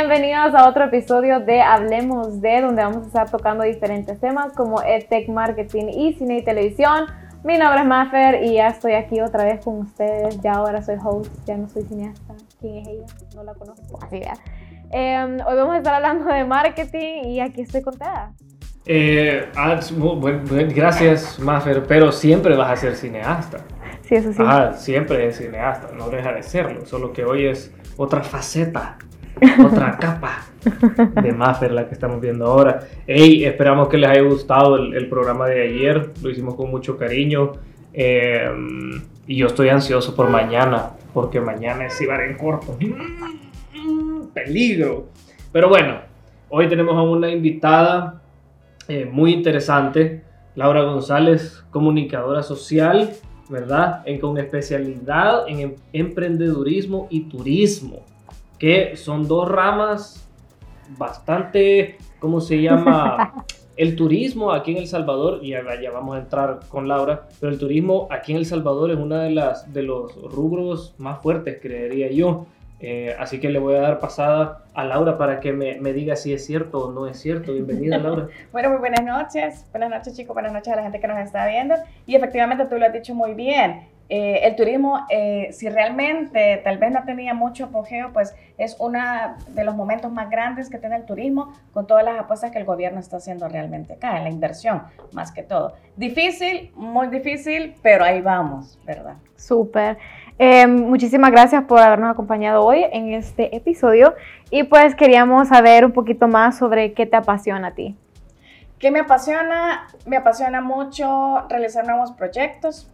Bienvenidos a otro episodio de Hablemos de, donde vamos a estar tocando diferentes temas como EdTech, marketing y cine y televisión. Mi nombre es Maffer y ya estoy aquí otra vez con ustedes. Ya ahora soy host, ya no soy cineasta. ¿Quién es ella? No la conozco. Así em, hoy vamos a estar hablando de marketing y aquí estoy contada. Eh, ah, gracias, Maffer, pero siempre vas a ser cineasta. Sí, eso sí. siempre es cineasta, no deja de serlo, solo que hoy es otra faceta otra capa de Maffer la que estamos viendo ahora. Hey, esperamos que les haya gustado el, programa de ayer, lo hicimos con mucho cariño. Eh, y yo estoy ansioso por mañana, porque mañana es Ibar en corto. Peligro. Pero bueno, hoy tenemos a una invitada eh, muy interesante, Laura González, comunicadora social, ¿verdad? En, con especialidad en em, emprendedurismo y turismo que son dos ramas bastante, ¿cómo se llama? El turismo aquí en El Salvador, y ya, vamos a entrar con Laura, pero el turismo aquí en El Salvador es uno de, las, de los rubros más fuertes, creería yo. Eh, así que le voy a dar pasada a Laura para que me, me, diga si es cierto o no es cierto. Bienvenida, Laura. bueno, muy buenas noches. Buenas noches, chicos. Buenas noches a la gente que nos está viendo. Y efectivamente tú lo has dicho muy bien. Eh, el turismo, eh, si realmente tal vez no tenía mucho apogeo, pues es uno de los momentos más grandes que tiene el turismo con todas las apuestas que el gobierno está haciendo realmente acá, en la inversión, más que todo. Difícil, muy difícil, pero ahí vamos, ¿verdad? Súper. Eh, muchísimas gracias por habernos acompañado hoy en este episodio y pues queríamos saber un poquito más sobre qué te apasiona a ti. ¿Qué me apasiona? Me apasiona mucho realizar nuevos proyectos,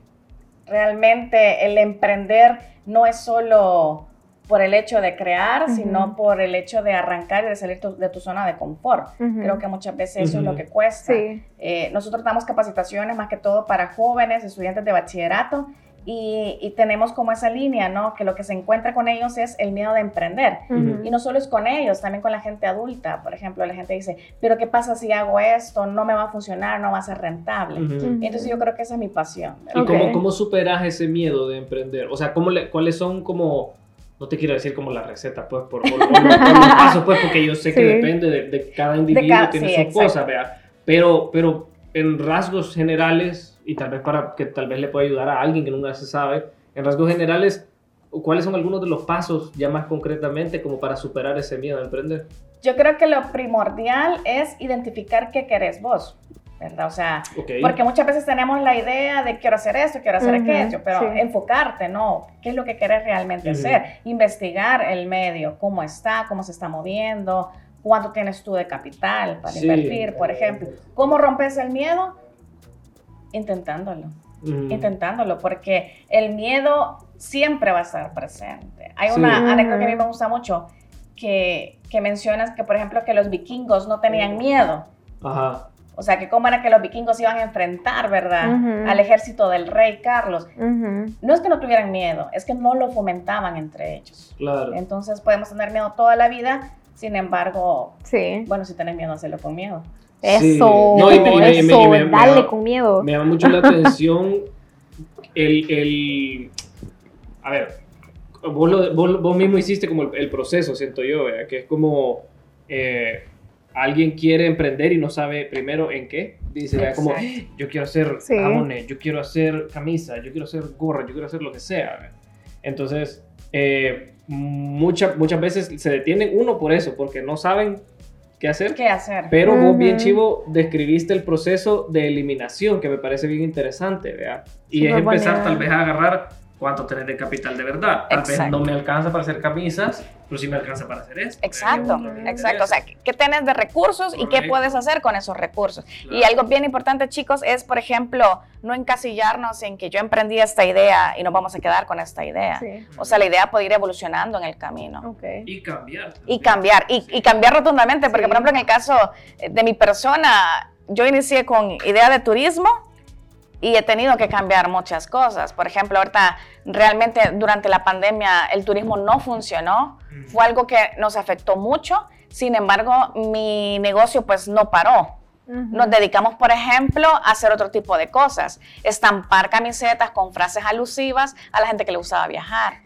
Realmente el emprender no es solo por el hecho de crear, sino por el hecho de arrancar y de salir de tu zona de confort. Creo que muchas veces eso es lo que cuesta. Eh, nosotros damos capacitaciones más que todo para jóvenes, estudiantes de bachillerato, y, tenemos como esa línea, ¿no? Que lo que se encuentra con ellos es el miedo de emprender. Y no solo es con ellos, también con la gente adulta. Por ejemplo, la gente dice, pero ¿qué pasa si hago esto? No me va a funcionar, no va a ser rentable. Entonces yo creo que esa es mi pasión. ¿Y cómo, cómo, superas ese miedo de emprender? O sea, ¿cómo le, ¿cuáles son como... No te quiero decir como la receta, pues, por, por, los pasos, pues, porque yo sé que depende de, cada individuo, tiene sus cosas, vea. Pero, pero en rasgos generales, y tal vez para que tal vez le pueda ayudar a alguien que nunca se sabe, en rasgos generales, ¿cuáles son algunos de los pasos ya más concretamente como para superar ese miedo a emprender? Yo creo que lo primordial es identificar qué querés vos. ¿verdad? O sea, porque muchas veces tenemos la idea de quiero hacer esto, quiero hacer aquello, pero enfocarte, ¿no? ¿Qué es lo que querés realmente hacer? Investigar el medio, cómo está, cómo se está moviendo, cuánto tienes tú de capital para invertir, por ejemplo. ¿Cómo rompes el miedo? Intentándolo. Intentándolo, porque el miedo siempre va a estar presente. Hay una anécdota que a mí me gusta mucho, que, que mencionas que, por ejemplo, que los vikingos no tenían miedo. Ajá. O sea, que cómo era que los vikingos iban a enfrentar, ¿verdad? Al ejército del rey Carlos. No es que no tuvieran miedo, es que no lo fomentaban entre ellos. Claro. Entonces podemos tener miedo toda la vida, sin embargo, sí. bueno, si tenés miedo, hacerlo con miedo. Eso, no, y me, eso, dale con miedo. Me llama mucho la atención el, el a ver, vos, vos, mismo hiciste como el, proceso, siento yo, que es como eh, alguien quiere emprender y no sabe primero en qué. Dice, como, yo quiero hacer jamones, yo quiero hacer camisa, yo quiero hacer gorra, yo quiero hacer lo que sea. Entonces, eh, muchas muchas veces se detienen uno por eso, porque no saben qué hacer. ¿Qué hacer? Pero vos bien chivo describiste el proceso de eliminación que me parece bien interesante, ¿vea? Y es empezar tal vez a agarrar cuánto tenés de capital de verdad. Tal vez no me alcanza para hacer camisas, pero sí me alcanza para hacer esto. Exacto, exacto. O sea, ¿qué tienes de recursos y qué puedes hacer con esos recursos? Y algo bien importante, chicos, es, por ejemplo, no encasillarnos en que yo emprendí esta idea y nos vamos a quedar con esta idea. O sea, la idea puede ir evolucionando en el camino. Y cambiar. Y cambiar, y, y cambiar rotundamente, porque, por ejemplo, en el caso de mi persona, yo inicié con idea de turismo y he tenido que cambiar muchas cosas. Por ejemplo, ahorita realmente durante la pandemia el turismo no funcionó, fue algo que nos afectó mucho, sin embargo mi negocio pues no paró. Nos dedicamos, por ejemplo, a hacer otro tipo de cosas, estampar camisetas con frases alusivas a la gente que le gustaba viajar.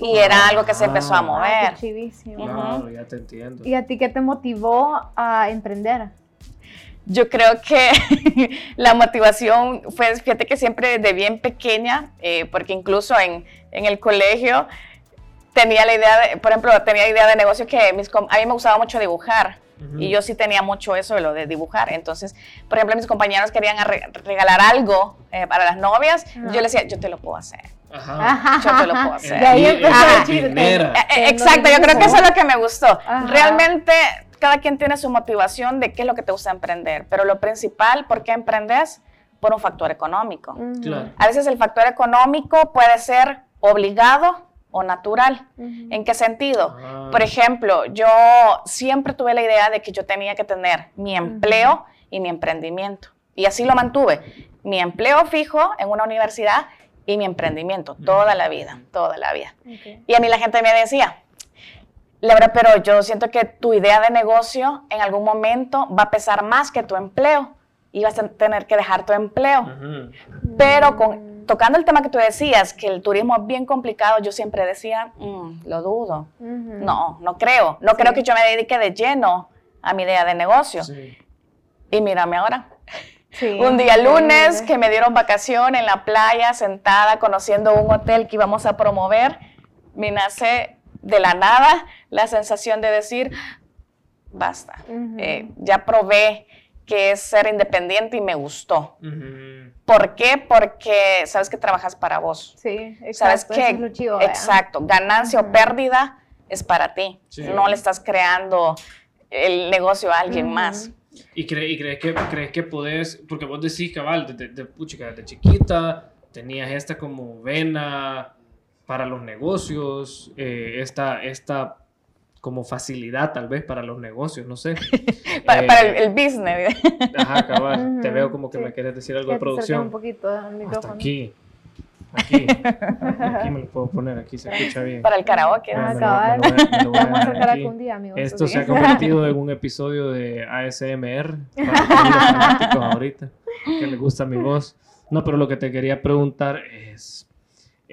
y era algo que se empezó a Ah, mover. qué chivísimo. Claro, ya te entiendo. ¿Y a ti qué te motivó a emprender? Yo creo que la motivación fue, fíjate que siempre de bien pequeña, eh, porque incluso en, en, el colegio tenía la idea, de, por ejemplo, tenía idea de negocio que mis, a mí me gustaba mucho dibujar. Uh -huh. Y yo sí tenía mucho eso de lo de dibujar. Entonces, por ejemplo, mis compañeros querían regalar algo eh, para las novias. Uh -huh. Yo les decía, yo te lo puedo hacer. Ajá. Yo te lo puedo hacer. De ahí empezó a decir, Exacto, yo creo que eso es lo que me gustó. Ajá. Realmente cada quien tiene su motivación de qué es lo que te gusta emprender, pero lo principal, ¿por qué emprendes? Por un factor económico. Uh -huh. claro. A veces el factor económico puede ser obligado o natural. Uh -huh. ¿En qué sentido? Ah. Por ejemplo, yo siempre tuve la idea de que yo tenía que tener mi empleo uh -huh. y mi emprendimiento. Y así lo mantuve. Mi empleo fijo en una universidad y mi emprendimiento, toda la vida, toda la vida. Okay. Y a mí la gente me decía, Laura, pero yo siento que tu idea de negocio en algún momento va a pesar más que tu empleo y vas a tener que dejar tu empleo. Uh -huh. Pero con, tocando el tema que tú decías, que el turismo es bien complicado, yo siempre decía, mmm, lo dudo. Uh -huh. No, no creo. No sí. creo que yo me dedique de lleno a mi idea de negocio. Sí. Y mírame ahora. Sí, un día lunes que me dieron vacación en la playa, sentada, conociendo un hotel que íbamos a promover, me nace de la nada la sensación de decir, basta, uh -huh. eh, ya probé que es ser independiente y me gustó. Uh -huh. ¿Por qué? Porque sabes que trabajas para vos. Sí, exacto. Sabes que, es chido, exacto, ganancia uh -huh. o pérdida es para ti. Sí. No le estás creando el negocio a alguien más. ¿Y, cre y crees, que, crees que podés, porque vos decís, cabal, de, de, de, chiquita tenías esta como vena para los negocios, eh, esta, esta como facilidad tal vez para los negocios, no sé. para, eh, para el, el, business. Ajá, cabal, uh -huh, te veo como que sí. me quieres decir algo de producción. un poquito al micrófono. Hasta aquí. Aquí, aquí me lo puedo poner, aquí se escucha bien. Para el karaoke. Ah, cabal. Vamos a hacer algún día, amigos. Esto se ha convertido en un episodio de ASMR para los ahorita, que les gusta mi voz. No, pero lo que te quería preguntar es,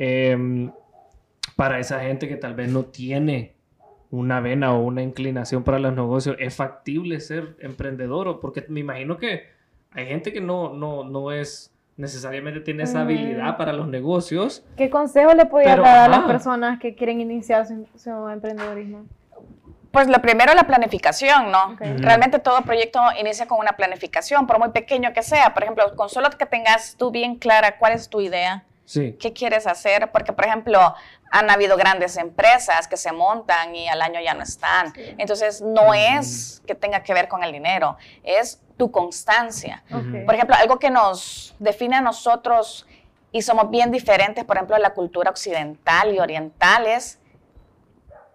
eh, para esa gente que tal vez no tiene una vena o una inclinación para los negocios, ¿es factible ser emprendedor? Porque me imagino que hay gente que no, no, no es necesariamente tiene esa habilidad para los negocios. ¿Qué consejo le podría dar a las personas que quieren iniciar su, su emprendedorismo? Pues lo primero, la planificación, ¿no? Okay. Realmente todo proyecto inicia con una planificación, por muy pequeño que sea. Por ejemplo, con solo que tengas tú bien clara cuál es tu idea, sí. qué quieres hacer, porque, por ejemplo, han habido grandes empresas que se montan y al año ya no están. Sí. Entonces, no es que tenga que ver con el dinero, es tu constancia. Okay. Por ejemplo, algo que nos define a nosotros y somos bien diferentes, por ejemplo, de la cultura occidental y oriental es,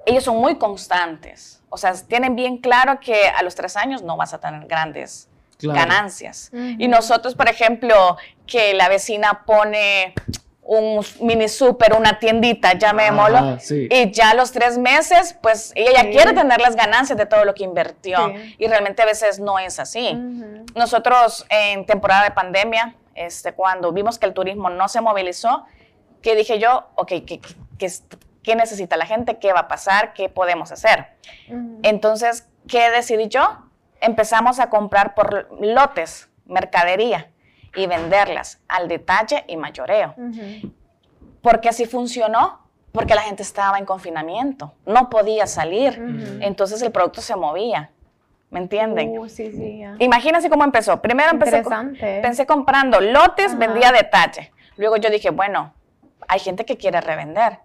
ellos son muy constantes. O sea, tienen bien claro que a los tres años no vas a tener grandes claro. ganancias. Uh -huh. Y nosotros, por ejemplo, que la vecina pone un mini súper, una tiendita, llamémoslo, ah, sí. y ya a los tres meses, pues ella ya sí. quiere tener las ganancias de todo lo que invirtió, sí. y realmente a veces no es así. Uh -huh. Nosotros en temporada de pandemia, este, cuando vimos que el turismo no se movilizó, que dije yo, ok, ¿qué, qué, qué necesita la gente? ¿Qué va a pasar? ¿Qué podemos hacer? Uh -huh. Entonces, ¿qué decidí yo? Empezamos a comprar por lotes, mercadería y venderlas al detalle y mayoreo. Uh -huh. Porque así funcionó, porque la gente estaba en confinamiento, no podía salir, uh -huh. entonces el producto se movía. ¿Me entienden? Uh, sí, sí, yeah. Imagínense cómo empezó. Primero empecé, pensé comprando lotes, Ajá. vendía detalle. Luego yo dije, bueno, hay gente que quiere revender.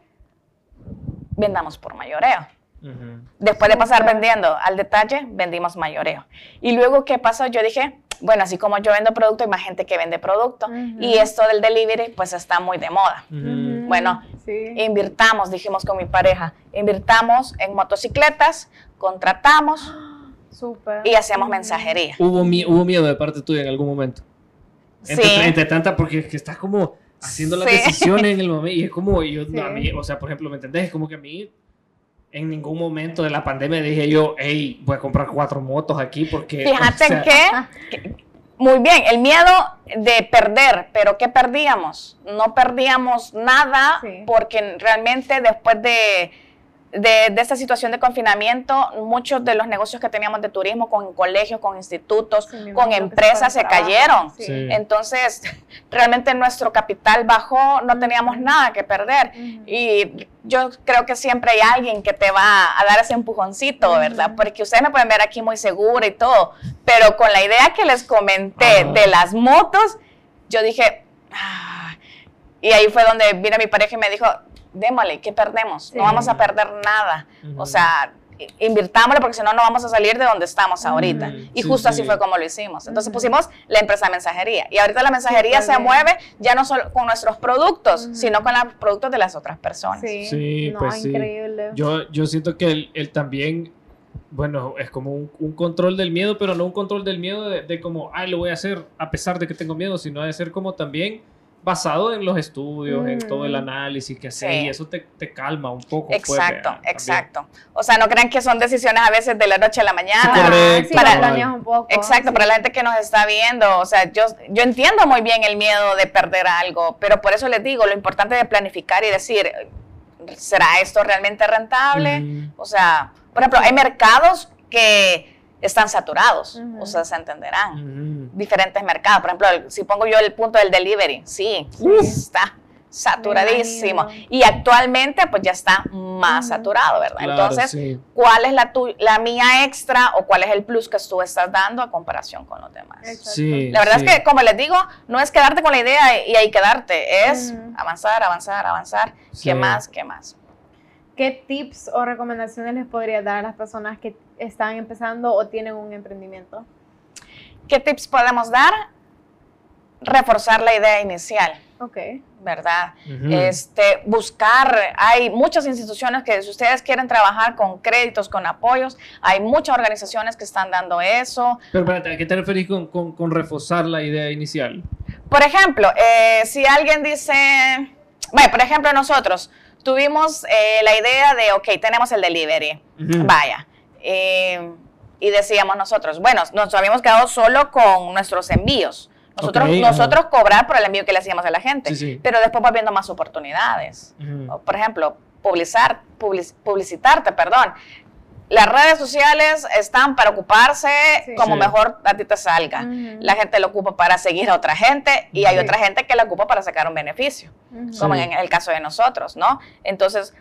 Vendamos por mayoreo. Uh -huh. Después de pasar vendiendo al detalle, vendimos mayoreo. Y luego, ¿qué pasó? Yo dije, bueno, así como yo vendo producto, hay más gente que vende producto. Uh -huh. Y esto del delivery, pues está muy de moda. Uh -huh. Bueno, sí. invirtamos, dijimos con mi pareja, invirtamos en motocicletas, contratamos Super. y hacemos mensajería. ¿Hubo, ¿Hubo miedo de parte tuya en algún momento? Entre, sí. entre tanta, porque es que estás como haciendo las sí. decisiones en el momento y es como, yo, sí. a mí, o sea, por ejemplo, ¿me entendés? Es como que a mí en ningún momento de la pandemia dije yo, hey, voy a comprar cuatro motos aquí porque... Fíjate o sea, que, que, muy bien, el miedo de perder, pero ¿qué perdíamos? No perdíamos nada porque realmente después de de, esta situación de confinamiento, muchos de los negocios que teníamos de turismo con colegios, con institutos, con empresas se cayeron. Entonces, realmente nuestro capital bajó, no teníamos nada que perder. Y yo creo que siempre hay alguien que te va a dar ese empujoncito, ¿verdad? Porque ustedes me pueden ver aquí muy segura y todo, pero con la idea que les comenté de las motos, yo dije, ah", y ahí fue donde vino mi pareja y me dijo, démosle, ¿qué perdemos? No vamos a perder nada. O sea, invirtámosle porque si no, no vamos a salir de donde estamos ahorita. Y justo así fue como lo hicimos. Entonces pusimos la empresa de mensajería. Y ahorita la mensajería se mueve ya no solo con nuestros productos, sino con los productos de las otras personas. Sí, pues increíble. Yo, yo siento que él, también bueno, es como un, control del miedo, pero no un control del miedo de, de, como, ah, lo voy a hacer a pesar de que tengo miedo, sino de ser como también basado en los estudios, en todo el mm. análisis que hace y eso te, calma un poco. Pues, exacto, exacto. O sea, no crean que son decisiones a veces de la noche a la mañana. correcto. para, un poco, exacto, para la gente que nos está viendo, o sea, yo, yo entiendo muy bien el miedo de perder algo, pero por eso les digo, lo importante de planificar y decir, ¿será esto realmente rentable? O sea, por ejemplo, hay mercados que están saturados, o sea, se entenderán. Diferentes mercados, por ejemplo, si pongo yo el punto del delivery, sí, está saturadísimo. Y actualmente pues ya está más saturado, ¿verdad? Entonces, ¿cuál es la, la mía extra o cuál es el plus que tú estás dando a comparación con los demás? la verdad es que, como les digo, no es quedarte con la idea y ahí quedarte, es avanzar, avanzar, avanzar, ¿qué más, qué más? ¿Qué tips o recomendaciones les podría dar a las personas que están empezando o tienen un emprendimiento? ¿Qué tips podemos dar? Reforzar la idea inicial. Ok. ¿Verdad? este, buscar, hay muchas instituciones que si ustedes quieren trabajar con créditos, con apoyos, hay muchas organizaciones que están dando eso. Pero espérate, ¿a qué te referís con, reforzar la idea inicial? Por ejemplo, eh, si alguien dice, bueno, por ejemplo nosotros tuvimos eh, la idea de, ok, tenemos el delivery, vaya, eh, y decíamos nosotros, bueno, nos habíamos quedado solo con nuestros envíos. Nosotros, nosotros cobrar por el envío que le hacíamos a la gente, pero después va viendo más oportunidades. Por ejemplo, publicar, publicitarte, perdón. Las redes sociales están para ocuparse como mejor a ti te salga. La gente lo ocupa para seguir a otra gente y hay otra gente que la ocupa para sacar un beneficio, como en el caso de nosotros, ¿no? Entonces,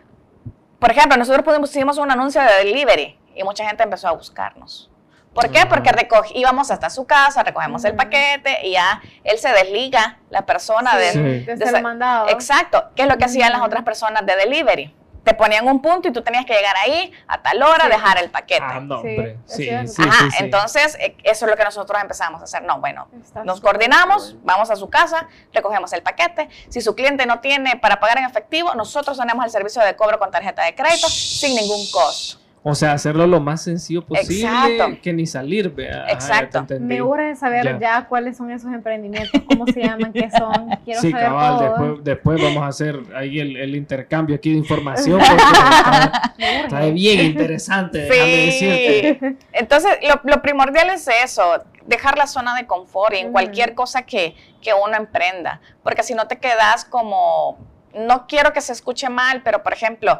por ejemplo, nosotros pusimos un anuncio de delivery y mucha gente empezó a buscarnos. ¿Por qué? Porque íbamos hasta su casa, recogemos el paquete y ya él se desliga, la persona de, de, mandado. Exacto, ¿Qué es lo que hacían las otras personas de delivery te ponían un punto y tú tenías que llegar ahí a tal hora, dejar el paquete. Ah, no, hombre. Sí, sí, Ajá, entonces eh, eso es lo que nosotros empezamos a hacer. No, bueno, nos coordinamos, vamos a su casa, recogemos el paquete. Si su cliente no tiene para pagar en efectivo, nosotros tenemos el servicio de cobro con tarjeta de crédito sin ningún costo. O sea, hacerlo lo más sencillo posible, que ni salir, vea. Exacto. Me urge saber ya. cuáles son esos emprendimientos, cómo se llaman, qué son. Quiero sí, cabal, Después, después, vamos a hacer ahí el, intercambio aquí de información, porque está, bien interesante, sí. decirte. Entonces, lo, primordial es eso, dejar la zona de confort en cualquier cosa que, que uno emprenda, porque si no te quedas como, no quiero que se escuche mal, pero por ejemplo,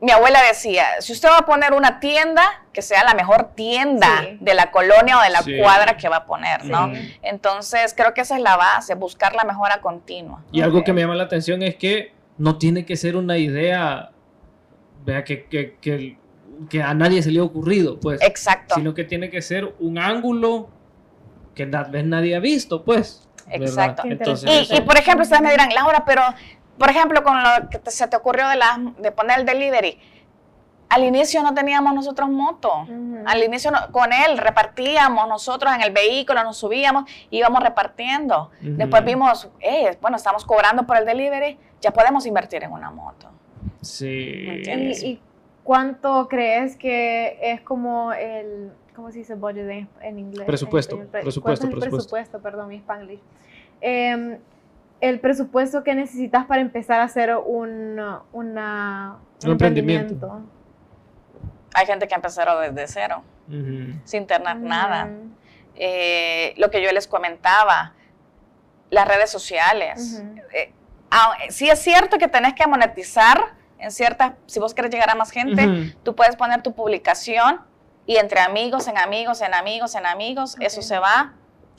mi abuela decía, si usted va a poner una tienda, que sea la mejor tienda de la colonia o de la cuadra que va a poner, ¿no? Entonces, creo que esa es la base, buscar la mejora continua. Y algo que me llama la atención es que no tiene que ser una idea, vea, que, que, que, a nadie se le ha ocurrido, pues. Exacto. Sino que tiene que ser un ángulo que tal vez nadie ha visto, pues. Exacto. Entonces, y, por ejemplo, ustedes me dirán, Laura, pero por ejemplo, con lo que se te ocurrió de, la, de poner el delivery, al inicio no teníamos nosotros moto. Al inicio con él repartíamos nosotros en el vehículo, nos subíamos, íbamos repartiendo. Después vimos, eh, bueno, estamos cobrando por el delivery, ya podemos invertir en una moto. Sí. ¿Y, cuánto crees que es como el, ¿cómo se dice budget en, inglés? Presupuesto. presupuesto, presupuesto. presupuesto, perdón, mi spanglish. Em, el presupuesto que necesitas para empezar a hacer un, una, un, emprendimiento. Hay gente que empezaron desde cero, sin tener nada. eh, lo que yo les comentaba, las redes sociales. Eh, sí es cierto que tenés que monetizar en ciertas, si vos querés llegar a más gente, tú puedes poner tu publicación y entre amigos, en amigos, en amigos, en amigos, eso se va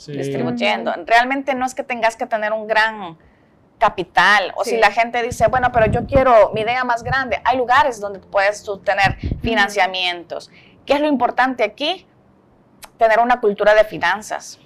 distribuyendo. Realmente no es que tengas que tener un gran capital o si la gente dice, bueno, pero yo quiero mi idea más grande, hay lugares donde puedes tener financiamientos. ¿Qué es lo importante aquí? Tener una cultura de finanzas.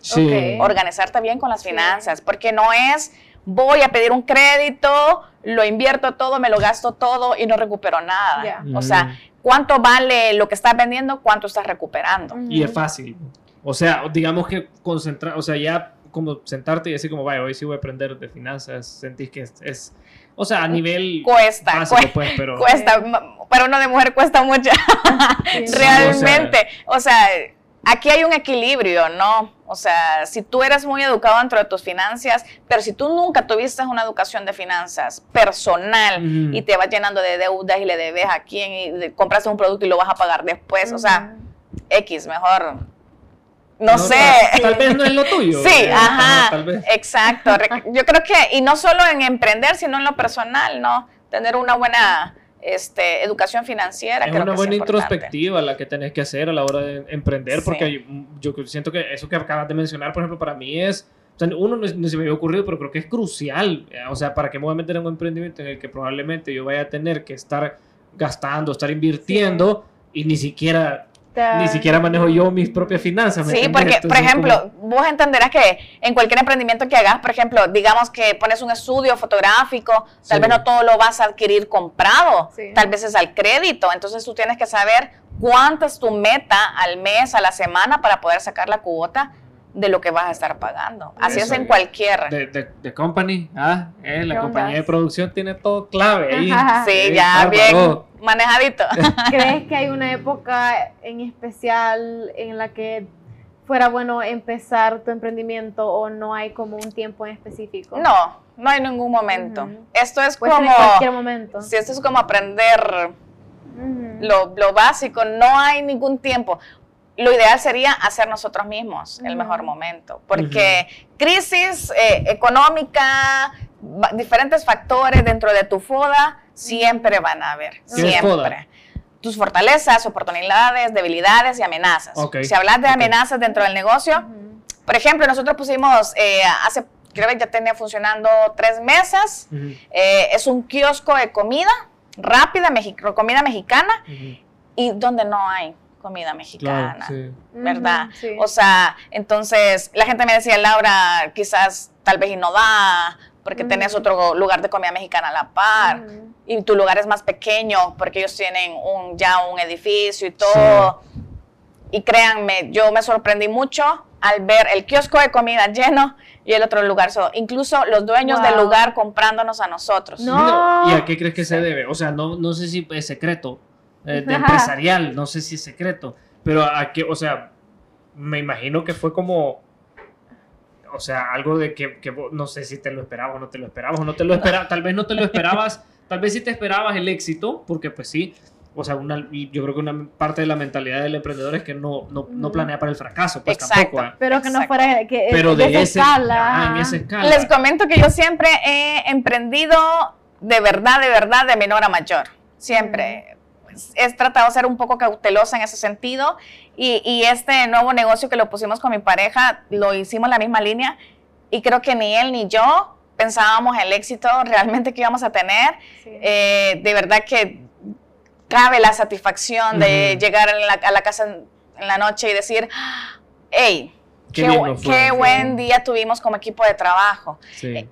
Sí. Organizarte bien con las finanzas, porque no es voy a pedir un crédito, lo invierto todo, me lo gasto todo y no recupero nada. O sea, ¿cuánto vale lo que estás vendiendo? ¿Cuánto estás recuperando? Y es fácil. O sea, digamos que concentrar, o sea, ya como sentarte y decir como, vaya, hoy sí voy a aprender de finanzas, sentís que es, o sea, a nivel cuesta, pues, pero... cuesta, para uno de mujer cuesta mucho, realmente, o sea, aquí hay un equilibrio, ¿no? O sea, si tú eres muy educado dentro de tus finanzas, pero si tú nunca tuviste una educación de finanzas personal y te vas llenando de deudas y le debes a quién y compras un producto y lo vas a pagar después, o sea, X, mejor no, sé. Tal, vez no es lo tuyo. Sí, eh, ajá, exacto. Yo creo que, y no solo en emprender, sino en lo personal, ¿no? Tener una buena este, educación financiera. Es una buena introspectiva la que tenés que hacer a la hora de emprender, porque yo, siento que eso que acabas de mencionar, por ejemplo, para mí es, o sea, uno no, se me había ocurrido, pero creo que es crucial, eh, o sea, para que me voy a meter en un emprendimiento en el que probablemente yo vaya a tener que estar gastando, estar invirtiendo y ni siquiera ni siquiera manejo yo mis propias finanzas. sí, porque, por ejemplo, vos entenderás que en cualquier emprendimiento que hagas, por ejemplo, digamos que pones un estudio fotográfico, tal vez no todo lo vas a adquirir comprado, tal vez es al crédito, entonces tú tienes que saber cuánto es tu meta al mes, a la semana para poder sacar la cuota de lo que vas a estar pagando. Así es en cualquier. De, company, ah, eh, la compañía de producción tiene todo clave ahí. sí, ya, bien manejadito. ¿Crees que hay una época en especial en la que fuera bueno empezar tu emprendimiento o no hay como un tiempo en específico? No, no hay ningún momento. Esto es como. cualquier momento. Sí, esto es como aprender lo, lo, básico. No hay ningún tiempo lo ideal sería hacer nosotros mismos el mejor momento, porque crisis eh, económica, diferentes factores dentro de tu FODA siempre van a haber, siempre. Tus fortalezas, oportunidades, debilidades y amenazas. Si hablas de amenazas dentro del negocio, por ejemplo, nosotros pusimos eh, hace, creo que ya tenía funcionando tres meses, eh, es un kiosco de comida rápida, comida mexicana, y donde no hay comida mexicana, ¿verdad? O sea, entonces la gente me decía, Laura, quizás tal vez y no da, porque tenés otro lugar de comida mexicana a la par, y tu lugar es más pequeño, porque ellos tienen un, ya un edificio y todo. Y créanme, yo me sorprendí mucho al ver el kiosco de comida lleno y el otro lugar solo. Incluso los dueños del lugar comprándonos a nosotros. No. ¿Y a qué crees que se debe? O sea, no, no sé si es secreto, eh, de empresarial, no sé si es secreto, pero a qué, o sea, me imagino que fue como, o sea, algo de que, no sé si te lo esperabas o no te lo esperabas, o no te lo esperabas, tal vez no te lo esperabas, tal vez sí te esperabas el éxito, porque pues sí, o sea, una, yo creo que una parte de la mentalidad del emprendedor es que no, no, no planea para el fracaso, pues tampoco. ¿eh? Pero que no fuera que, Pero de, esa escala. en esa escala. Les comento que yo siempre he emprendido de verdad, de verdad, de menor a mayor. Siempre he tratado de ser un poco cautelosa en ese sentido. Y, este nuevo negocio que lo pusimos con mi pareja, lo hicimos en la misma línea. Y creo que ni él ni yo pensábamos el éxito realmente que íbamos a tener. Eh, de verdad que cabe la satisfacción de llegar a la, casa en, la noche y decir, hey, Qué, buen día tuvimos como equipo de trabajo. Eh,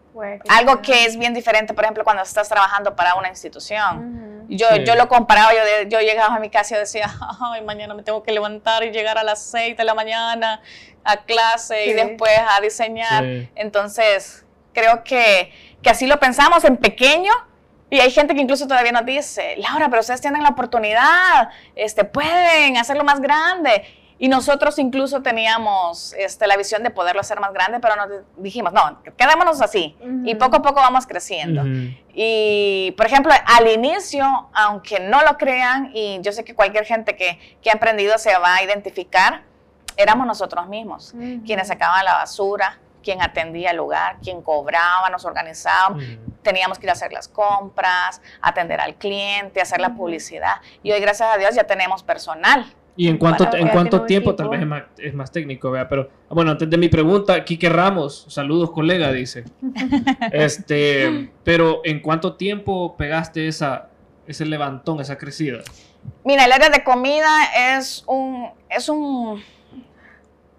algo que es bien diferente, por ejemplo, cuando estás trabajando para una institución. Yo, yo lo comparaba, yo, yo llegaba a mi casa y decía, ay, mañana me tengo que levantar y llegar a las 6 de la mañana a clase y después a diseñar. Entonces, creo que, que así lo pensamos en pequeño, y hay gente que incluso todavía nos dice, Laura, pero ustedes tienen la oportunidad, este, pueden hacerlo más grande. Y nosotros incluso teníamos este, la visión de poderlo hacer más grande, pero nos dijimos, no, quedémonos así. Y poco a poco vamos creciendo. Y, por ejemplo, al inicio, aunque no lo crean, y yo sé que cualquier gente que, que ha emprendido se va a identificar, éramos nosotros mismos, quienes sacaban la basura, quien atendía el lugar, quien cobraba, nos organizaba, teníamos que ir a hacer las compras, atender al cliente, hacer la publicidad. Y hoy, gracias a Dios, ya tenemos personal. ¿Y en cuánto, en cuánto tiempo? Tal vez es más, es más técnico, ¿vea? pero bueno, antes de mi pregunta, Quique Ramos, saludos colega, dice. este, pero ¿en cuánto tiempo pegaste esa, ese levantón, esa crecida? Mira, el área de comida es un, es un,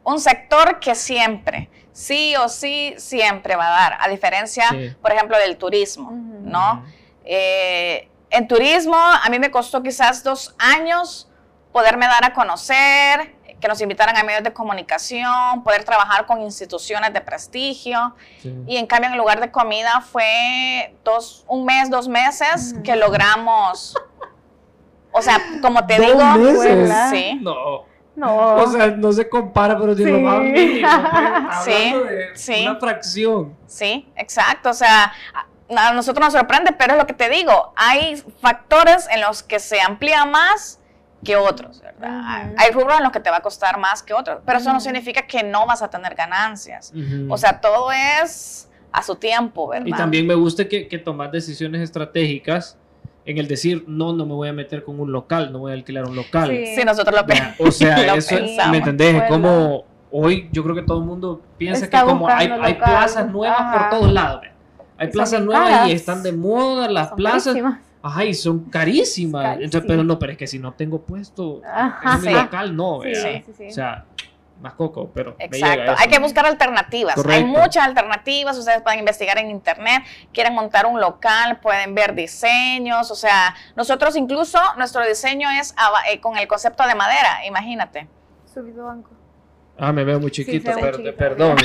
un sector que siempre, sí o sí, siempre va a dar, a diferencia, por ejemplo, del turismo, ¿no? Eh, en turismo, a mí me costó quizás dos años poderme dar a conocer, que nos invitaran a medios de comunicación, poder trabajar con instituciones de prestigio. Y en cambio, en el lugar de comida fue dos, un mes, dos meses que logramos o sea, como te digo, pues, sí. No. No. O sea, no se compara, pero si lo más mínimo. Sí, sí. una fracción. Sí, exacto. O sea, a nosotros nos sorprende, pero es lo que te digo. Hay factores en los que se amplía más que otros, ¿verdad? Hay rubros en los que te va a costar más que otros, pero eso no significa que no vas a tener ganancias. O sea, todo es a su tiempo, ¿verdad? Y también me gusta que, que tomas decisiones estratégicas en el decir, no, no me voy a meter con un local, no voy a alquilar un local. Sí, nosotros lo pensamos. O sea, eso, ¿me entendés? Como hoy yo creo que todo el mundo piensa que como hay, hay plazas nuevas por todos lados. Hay plazas nuevas y están de moda las plazas. Y son carísimas. Entonces, pero no, pero es que si no tengo puesto en mi local, no. Sí, o sea, más coco, pero. Exacto, hay que buscar alternativas. Hay muchas alternativas, ustedes pueden investigar en internet, quieren montar un local, pueden ver diseños, o sea, nosotros incluso, nuestro diseño es eh, con el concepto de madera, imagínate. Subido banco. Ah, me veo muy chiquito, perdón.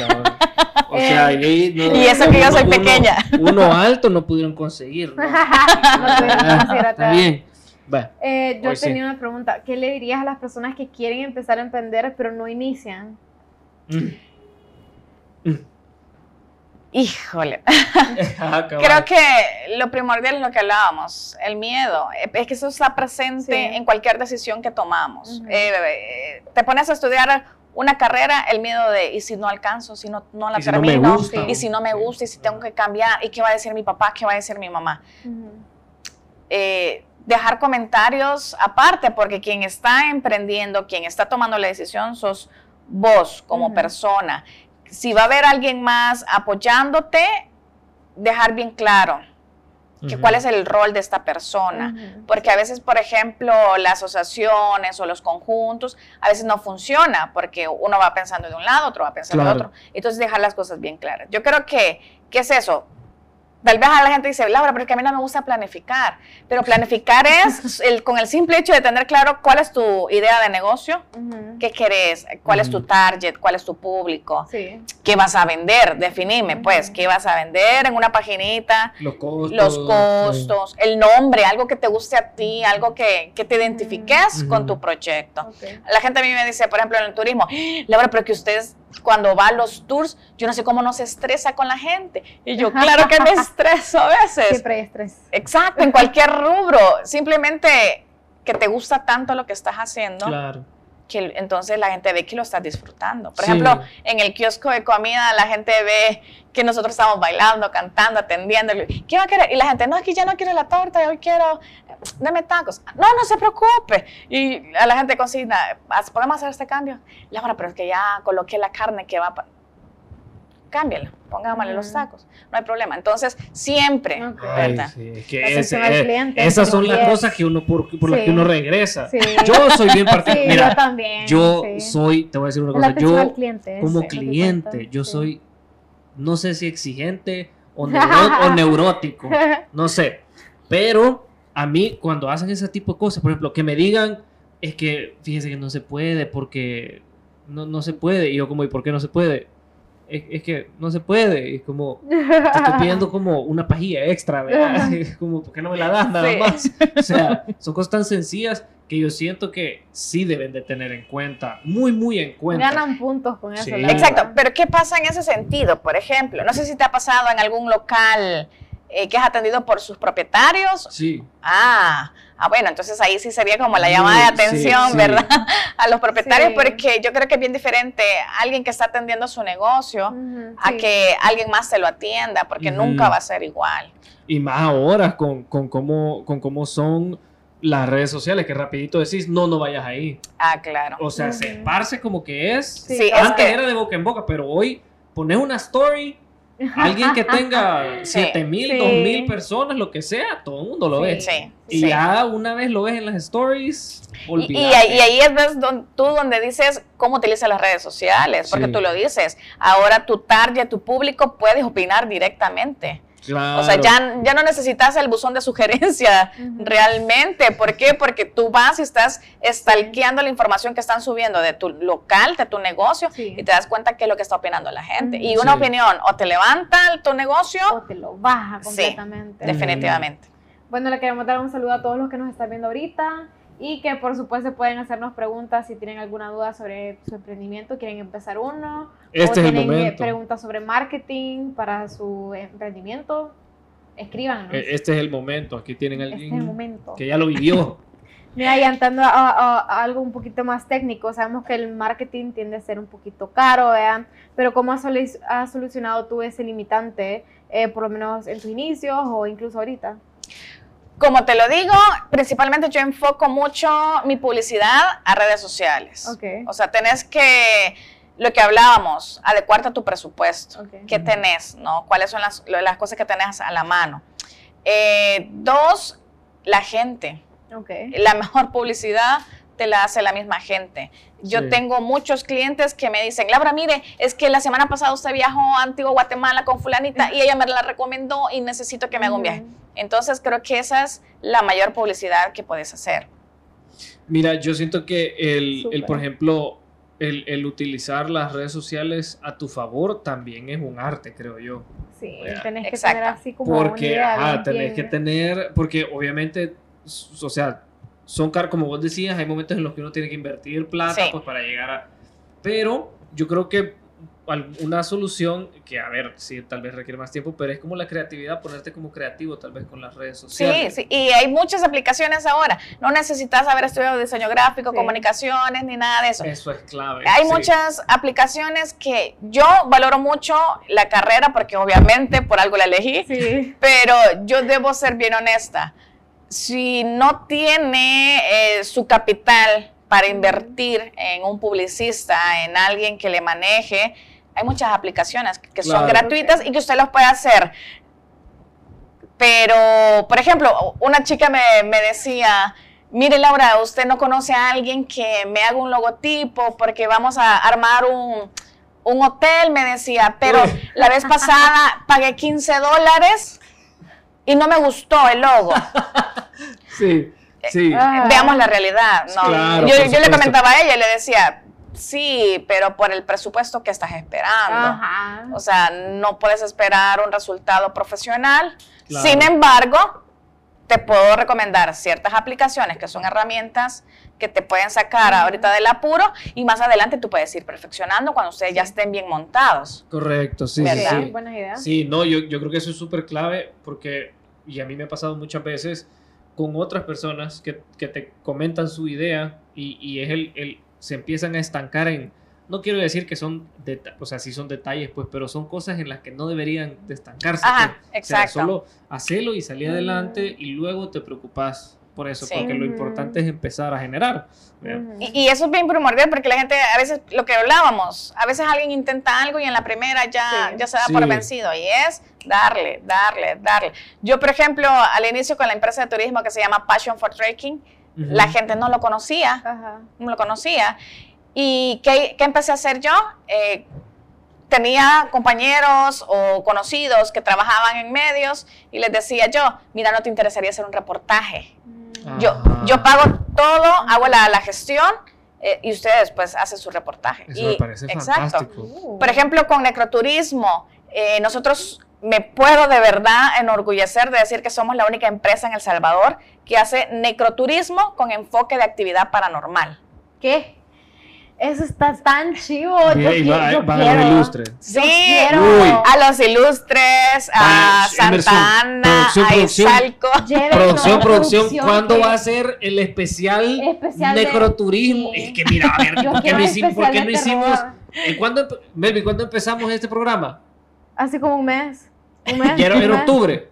o sea, y, eso que yo soy pequeña. Uno alto no pudieron conseguir. ¿no? Está bien. Eh, yo tenía una pregunta. ¿Qué le dirías a las personas que quieren empezar a emprender pero no inician? Mm. Mm. Híjole. Ah, Creo que lo primordial es lo que hablábamos, el miedo. Es que eso está presente en cualquier decisión que tomamos. Eh, te pones a estudiar una carrera, el miedo de, ¿y si no alcanzo? Si no, no la termino. ¿Y si no me gusta? ¿Y si tengo que cambiar? ¿Y qué va a decir mi papá? ¿Qué va a decir mi mamá? dejar comentarios aparte, porque quien está emprendiendo, quien está tomando la decisión, sos vos como persona. Si va a haber alguien más apoyándote, dejar bien claro que cuál es el rol de esta persona. Porque a veces, por ejemplo, las asociaciones o los conjuntos, a veces no funciona porque uno va pensando de un lado, otro va pensando de otro. Entonces, dejar las cosas bien claras. Yo creo que, ¿qué es eso? Tal vez a la gente dice, Laura, pero es que a mí no me gusta planificar. Pero planificar es el, con el simple hecho de tener claro cuál es tu idea de negocio, qué querés, cuál es tu target, cuál es tu público, qué vas a vender, definime, pues, qué vas a vender en una paginita, los costos, los costos el nombre, algo que te guste a ti, algo que, que te identifiques con tu proyecto. La gente a mí me dice, por ejemplo, en el turismo, Laura, pero que ustedes cuando va a los tours, yo no sé cómo no se estresa con la gente. Y yo, claro que me estreso a veces. Siempre hay estrés. Exacto, en cualquier rubro. Simplemente que te gusta tanto lo que estás haciendo. Claro. Que entonces la gente ve que lo estás disfrutando. Por ejemplo, en el kiosco de comida la gente ve que nosotros estamos bailando, cantando, atendiendo. ¿Qué va a querer? Y la gente, no, aquí ya no quiero la torta, yo quiero, dame tacos. No, no se preocupe. Y a la gente consigna, ¿podemos hacer este cambio? Laura, pero es que ya coloqué la carne que va para cámbiala, pongámosle los tacos, no hay problema. Entonces, siempre, esas son las cosas que uno por, las que uno regresa. Yo soy bien particular. yo también. Yo soy, te voy a decir una cosa, yo como cliente, yo soy, no sé si exigente o, o neurótico, no sé, pero a mí cuando hacen ese tipo de cosas, por ejemplo, que me digan, es que fíjese que no se puede porque no, no se puede, y yo como, ¿y por qué no se puede? Es, que no se puede. Es como, te estoy pidiendo como una pajilla extra, ¿verdad? Es como, ¿por qué no me la das nada más? O sea, son cosas tan sencillas que yo siento que sí deben de tener en cuenta, muy, muy en cuenta. Ganan puntos con eso. Exacto, pero ¿qué pasa en ese sentido? Por ejemplo, no sé si te ha pasado en algún local eh, que es atendido por sus propietarios. Sí. Ah, ah, bueno, entonces ahí sí sería como la llamada de atención, ¿verdad? A los propietarios, porque yo creo que es bien diferente alguien que está atendiendo su negocio a que alguien más se lo atienda, porque nunca va a ser igual. Y más ahora con, con, cómo, con cómo son las redes sociales, que rapidito decís, no, no vayas ahí. Ah, claro. O sea, se parse como que es. Sí, Antes era de boca en boca, pero hoy pones una story Alguien que tenga 7 mil, 2 mil personas, lo que sea, todo el mundo lo ve. y ya una vez lo ves en las stories, y, y, ahí es tú donde dices cómo utilizas las redes sociales, porque tú lo dices. Ahora tu target, tu público, puedes opinar directamente. O sea, ya, ya no necesitas el buzón de sugerencia realmente. ¿Por qué? Porque tú vas y estás stalkeando la información que están subiendo de tu local, de tu negocio, y te das cuenta qué es lo que está opinando la gente. Y una opinión o te levanta tu negocio o te lo baja completamente. definitivamente. Bueno, le queremos dar un saludo a todos los que nos están viendo ahorita y que por supuesto pueden hacernos preguntas si tienen alguna duda sobre su emprendimiento, quieren empezar uno, este o tienen eh, preguntas sobre marketing para su emprendimiento, escriban. E, este es el momento, aquí tienen este alguien que ya lo vivió. Mira, y entrando a, algo un poquito más técnico, sabemos que el marketing tiende a ser un poquito caro, ¿vean? Pero ¿cómo has, solucionado tú ese limitante, eh, por lo menos en tus inicios o incluso ahorita? Como te lo digo, principalmente yo enfoco mucho mi publicidad a redes sociales. O sea, tenés que, lo que hablábamos, adecuarte a tu presupuesto. ¿Qué tenés? ¿no? ¿Cuáles son las, las, cosas que tenés a la mano? Eh, dos, la gente. La mejor publicidad te la hace la misma gente. Yo tengo muchos clientes que me dicen, Laura, mire, es que la semana pasada usted viajó a Antigua Guatemala con fulanita y ella me la recomendó y necesito que me haga un viaje. Entonces creo que esa es la mayor publicidad que puedes hacer. Mira, yo siento que el, por ejemplo, el, utilizar las redes sociales a tu favor también es un arte, creo yo. Sí, tenés que tener así como porque, ah, tenés que tener, porque obviamente, o sea, son caros, como vos decías, hay momentos en los que uno tiene que invertir plata pues para llegar a... Pero yo creo que una solución que, a ver, sí, tal vez requiere más tiempo, pero es como la creatividad, ponerte como creativo tal vez con las redes sociales. Sí, sí, y hay muchas aplicaciones ahora. No necesitas haber estudiado diseño gráfico, comunicaciones, ni nada de eso. Eso es clave. Hay muchas aplicaciones que yo valoro mucho la carrera porque obviamente por algo la elegí, pero yo debo ser bien honesta. Si no tiene eh, su capital para invertir en un publicista, en alguien que le maneje, hay muchas aplicaciones que son gratuitas y que usted los puede hacer. Pero, por ejemplo, una chica me, decía, mire Laura, usted no conoce a alguien que me haga un logotipo porque vamos a armar un, hotel, me decía, pero la vez pasada pagué 15 dólares y no me gustó el logo. sí, sí. Veamos la realidad. No. yo, yo le comentaba a ella y le decía, Sí, pero por el presupuesto que estás esperando. O sea, no puedes esperar un resultado profesional. Sin embargo, te puedo recomendar ciertas aplicaciones que son herramientas que te pueden sacar ahorita del apuro y más adelante tú puedes ir perfeccionando cuando ustedes ya estén bien montados. Correcto, sí, sí, sí. Buena idea. Sí, no, yo, yo creo que eso es súper clave porque, y a mí me ha pasado muchas veces con otras personas que, que te comentan su idea y, y es el, el se empiezan a estancar en, no quiero decir que son, o sea, sí son detalles, pues, pero son cosas en las que no deberían de estancarse. Ajá, exacto. O sea, solo hacerlo y salir adelante y luego te preocupas por eso, porque lo importante es empezar a generar. Y, eso es bien primordial porque la gente, a veces, lo que hablábamos, a veces alguien intenta algo y en la primera ya, ya se da por vencido y es darle, darle, darle. Yo, por ejemplo, al inicio con la empresa de turismo que se llama Passion for Trekking, la gente no lo conocía, no lo conocía. ¿Y qué, empecé a hacer yo? Eh, tenía compañeros o conocidos que trabajaban en medios y les decía yo, mira, ¿no te interesaría hacer un reportaje? Mm. Yo, yo pago todo, hago la, gestión eh, y ustedes pues hacen su reportaje. Eso me parece fantástico. Por ejemplo, con necroturismo, eh, nosotros me puedo de verdad enorgullecer de decir que somos la única empresa en El Salvador que hace necroturismo con enfoque de actividad paranormal. ¿Qué? Eso está tan chivo. yo, van a los ilustres. Sí, a los ilustres, a Santa Ana, a Izalco. Producción, producción. ¿Cuándo va a ser el especial, necroturismo? Es que mira, a ver, ¿por qué, no hicimos, ¿por qué no hicimos? ¿Cuándo, Melvin, ¿cuándo empezamos este programa? Hace como un mes. Un mes. Ya era en octubre.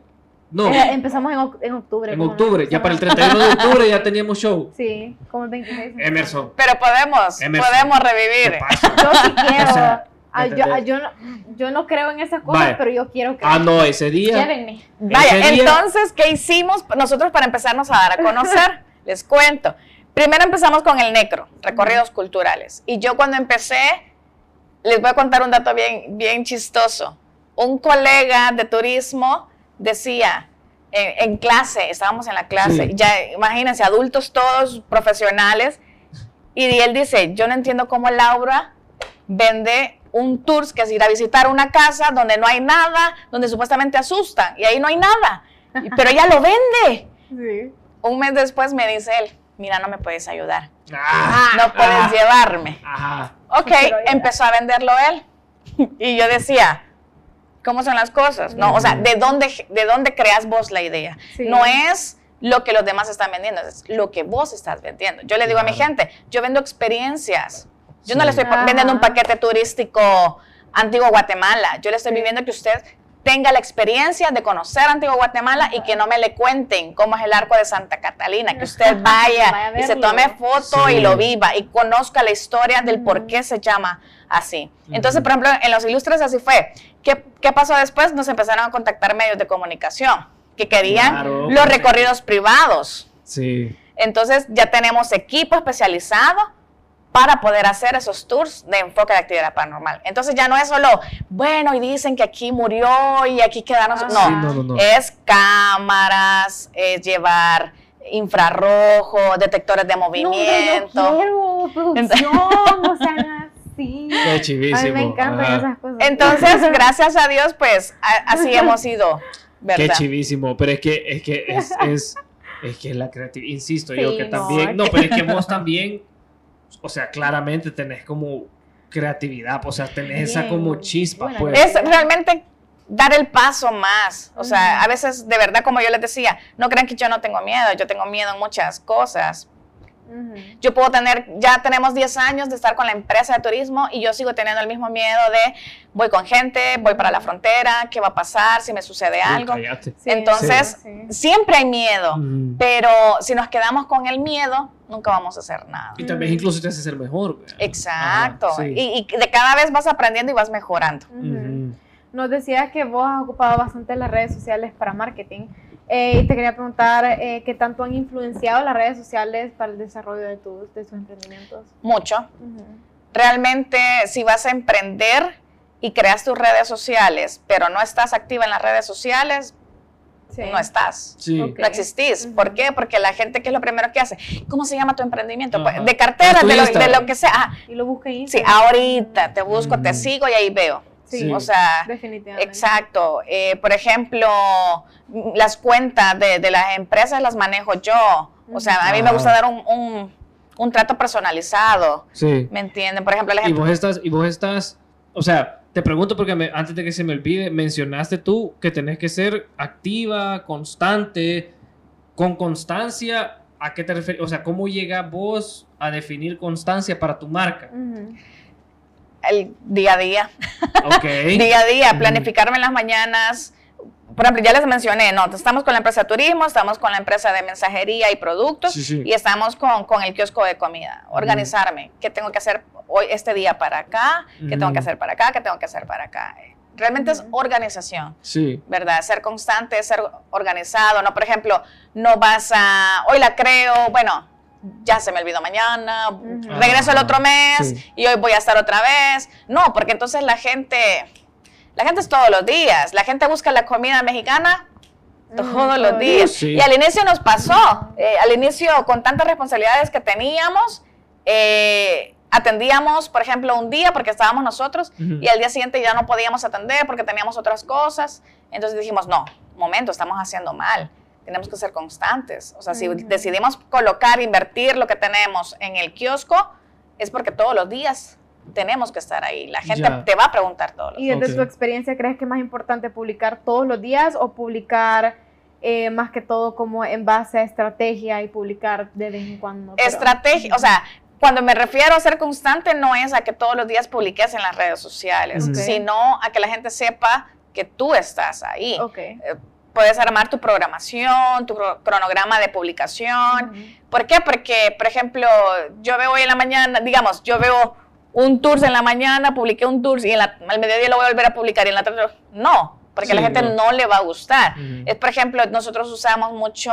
No. empezamos en, en, octubre. En octubre, ya para el 31 de octubre ya teníamos show. Sí, como el 26. Emerson. Pero podemos, podemos revivir. Yo sí quiero. Ah, yo, ah, yo, no, yo, no, creo en esas cosas, pero yo quiero que. Ah, no, ese día. Llévenme. Vaya, entonces, ¿qué hicimos nosotros para empezarnos a dar a conocer? Les cuento. Primero empezamos con el necro, recorridos culturales. Y yo cuando empecé, les voy a contar un dato bien, bien chistoso. Un colega de turismo decía en, clase, estábamos en la clase, ya imagínense, adultos todos profesionales, y él dice, yo no entiendo cómo Laura vende un tour que es ir a visitar una casa donde no hay nada, donde supuestamente asustan, y ahí no hay nada, pero ella lo vende. Un mes después me dice él, mira, no me puedes ayudar, ah. no puedes ah. llevarme. Ok, empezó a venderlo él. Y yo decía, cómo son las cosas, ¿no? O sea, ¿de dónde, de dónde creas vos la idea? No es lo que los demás están vendiendo, es lo que vos estás vendiendo. Yo le digo a mi gente, yo vendo experiencias. Yo no le estoy vendiendo un paquete turístico antiguo Guatemala. Yo le estoy viviendo que usted tenga la experiencia de conocer Antiguo Guatemala y que no me le cuenten cómo es el arco de Santa Catalina, que usted vaya, y se tome foto y lo viva y conozca la historia del por qué se llama así. Entonces, por ejemplo, en los ilustres así fue. ¿Qué, ¿Qué, pasó después? Nos empezaron a contactar medios de comunicación que querían los recorridos privados. Sí. Entonces, ya tenemos equipo especializado para poder hacer esos tours de enfoque de actividad paranormal. Entonces ya no es solo, bueno, y dicen que aquí murió y aquí quedaron... Ah, no, no, no, es cámaras, es llevar infrarrojo, detectores de movimiento. No, yo quiero producción, o sea, Qué chivísimo. A mí me encantan esas cosas. Entonces, gracias a Dios, pues así hemos ido. ¿verdad? Qué chivísimo, pero es que es que es, es, es que la creatividad, insisto yo que también, no, pero es que vos también, o sea, claramente tenés como creatividad, o sea, tenés esa como chispa. pues. Es realmente dar el paso más. O sea, a veces, de verdad, como yo les decía, no crean que yo no tengo miedo, yo tengo miedo en muchas cosas, yo puedo tener, ya tenemos 10 años de estar con la empresa de turismo y yo sigo teniendo el mismo miedo de voy con gente, voy para la frontera, ¿qué va a pasar si me sucede algo? Entonces, siempre hay miedo, pero si nos quedamos con el miedo, nunca vamos a hacer nada. Y también incluso te hace ser mejor. Exacto. y, de cada vez vas aprendiendo y vas mejorando. Nos decías que vos has ocupado bastante las redes sociales para marketing. Eh, y te quería preguntar eh, qué tanto han influenciado las redes sociales para el desarrollo de tus, de tus emprendimientos. Mucho. Realmente, si vas a emprender y creas tus redes sociales, pero no estás activa en las redes sociales, no estás. No existís. ¿Por qué? Porque la gente, ¿qué es lo primero que hace? ¿Cómo se llama tu emprendimiento? Pues, de cartera, de lo, que sea. y lo busca ahí. Sí, ahorita te busco, te sigo y ahí veo. Sí, o sea, definitivamente. Exacto. Eh, por ejemplo, las cuentas de, de, las empresas las manejo yo. O sea, a mí me gusta dar un, un, trato personalizado. Sí. ¿Me entienden? Por ejemplo, Y vos estás, y vos estás, o sea, te pregunto porque antes de que se me olvide, mencionaste tú que tenés que ser activa, constante, con constancia. ¿A qué te refieres? O sea, ¿cómo llega vos a definir constancia para tu marca? El día a día. Okay. día a día, planificarme en las mañanas. Por ejemplo, ya les mencioné, no, estamos con la empresa de turismo, estamos con la empresa de mensajería y productos y estamos con, con, el kiosco de comida. Organizarme, qué tengo que hacer hoy, este día para acá, qué tengo que hacer para acá, qué tengo que hacer para acá. Realmente es organización, sí. ¿verdad? Ser constante, ser organizado, ¿no? Por ejemplo, no vas a, hoy la creo, bueno, ya se me olvidó mañana, regreso el otro mes y hoy voy a estar otra vez. No, porque entonces la gente, la gente es todos los días. La gente busca la comida mexicana todos los días. Y al inicio nos pasó, eh, al inicio con tantas responsabilidades que teníamos, eh, atendíamos, por ejemplo, un día porque estábamos nosotros y al día siguiente ya no podíamos atender porque teníamos otras cosas. Entonces dijimos, no, momento, estamos haciendo mal tenemos que ser constantes. O sea, si decidimos colocar, invertir lo que tenemos en el kiosco, es porque todos los días tenemos que estar ahí. La gente te va a preguntar todos los días. ¿Y desde tu experiencia crees que es más importante publicar todos los días o publicar eh, más que todo como en base a estrategia y publicar de vez en cuando? Estrategia, o sea, cuando me refiero a ser constante no es a que todos los días publiques en las redes sociales, sino a que la gente sepa que tú estás ahí. Okay. Eh, puedes armar tu programación, tu cronograma de publicación. ¿Por qué? Porque, por ejemplo, yo veo hoy en la mañana, digamos, yo veo un tour en la mañana, publiqué un tour y en la, al mediodía lo voy a volver a publicar y en la tarde no, porque a la gente no. le va a gustar. Es, por ejemplo, nosotros usamos mucho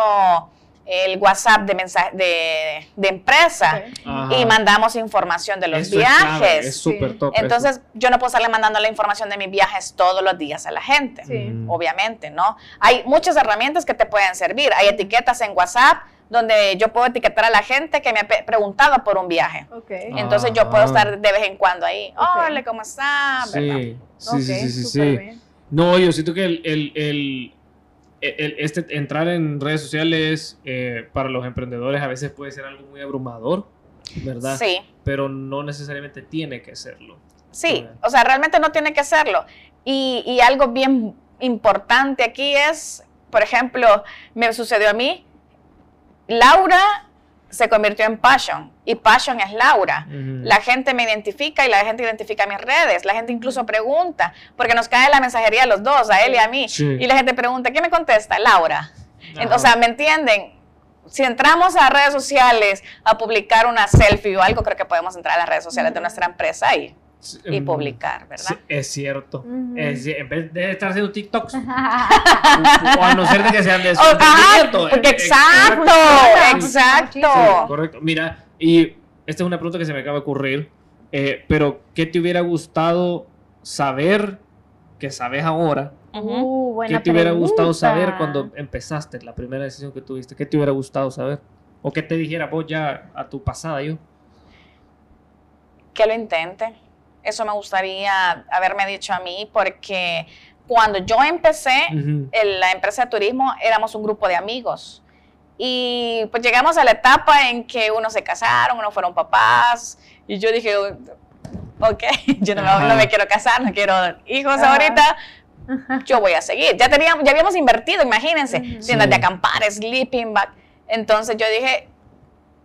el WhatsApp de mensaje de, de empresa y mandamos información de los viajes. Es, súper top. Entonces, yo no puedo estarle mandando la información de mis viajes todos los días a la gente, obviamente, ¿no? Hay muchas herramientas que te pueden servir. Hay etiquetas en WhatsApp donde yo puedo etiquetar a la gente que me ha preguntado por un viaje. Entonces yo puedo ah. estar de vez en cuando ahí, hola, ¿cómo estás? Sí, sí, sí, sí, sí, No, yo siento que el, este, entrar en redes sociales eh, para los emprendedores a veces puede ser algo muy abrumador, ¿verdad? Sí. Pero no necesariamente tiene que serlo. Sí, o sea, realmente no tiene que serlo. Y, y algo bien importante aquí es, por ejemplo, me sucedió a mí, Laura se convirtió en Passion y Passion es Laura. La gente me identifica y la gente identifica mis redes. La gente incluso pregunta, porque nos cae la mensajería a los dos, a él y a mí. Y la gente pregunta, ¿qué me contesta? Laura. o sea, ¿me entienden? Si entramos a redes sociales a publicar una selfie o algo, creo que podemos entrar a las redes sociales de nuestra empresa y y mm, publicar, ¿verdad? es cierto. en vez de estar haciendo TikToks, o a no ser de que sean de eso. Oh, exacto, exacto. correcto. Mira, y esta es una pregunta que se me acaba de ocurrir, eh, pero ¿qué te hubiera gustado saber que sabes ahora? Uh, ¿Qué te hubiera gustado saber cuando empezaste la primera decisión que tuviste? ¿Qué te hubiera gustado saber? ¿O qué te dijera vos ya a tu pasada yo? Que lo intente eso me gustaría haberme dicho a mí porque cuando yo empecé en la empresa de turismo éramos un grupo de amigos. Y pues llegamos a la etapa en que unos se casaron, unos fueron papás. Y yo dije, ok, yo no, me quiero casar, no quiero hijos ahorita. Yo voy a seguir. Ya, teníamos, ya habíamos invertido, imagínense, tiendas de acampar, sleeping bag. Entonces yo dije,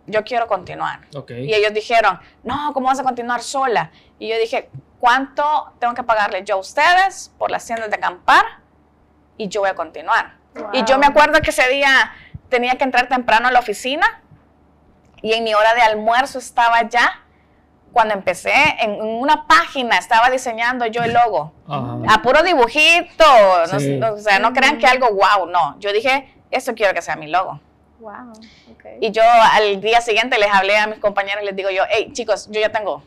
yo quiero continuar. Y ellos dijeron, no, ¿cómo vas a continuar sola? Y yo dije, ¿cuánto tengo que pagarle yo a ustedes por las tiendas de acampar? Y yo voy a continuar. Y yo me acuerdo que ese día tenía que entrar temprano a la oficina y en mi hora de almuerzo estaba ya. Cuando empecé en una página, estaba diseñando yo el logo. A puro dibujito. o sea, no crean que algo wow, no. Yo dije, esto quiero que sea mi logo. Wow, Y yo al día siguiente les hablé a mis compañeros y les digo yo, hey chicos, yo ya tengo,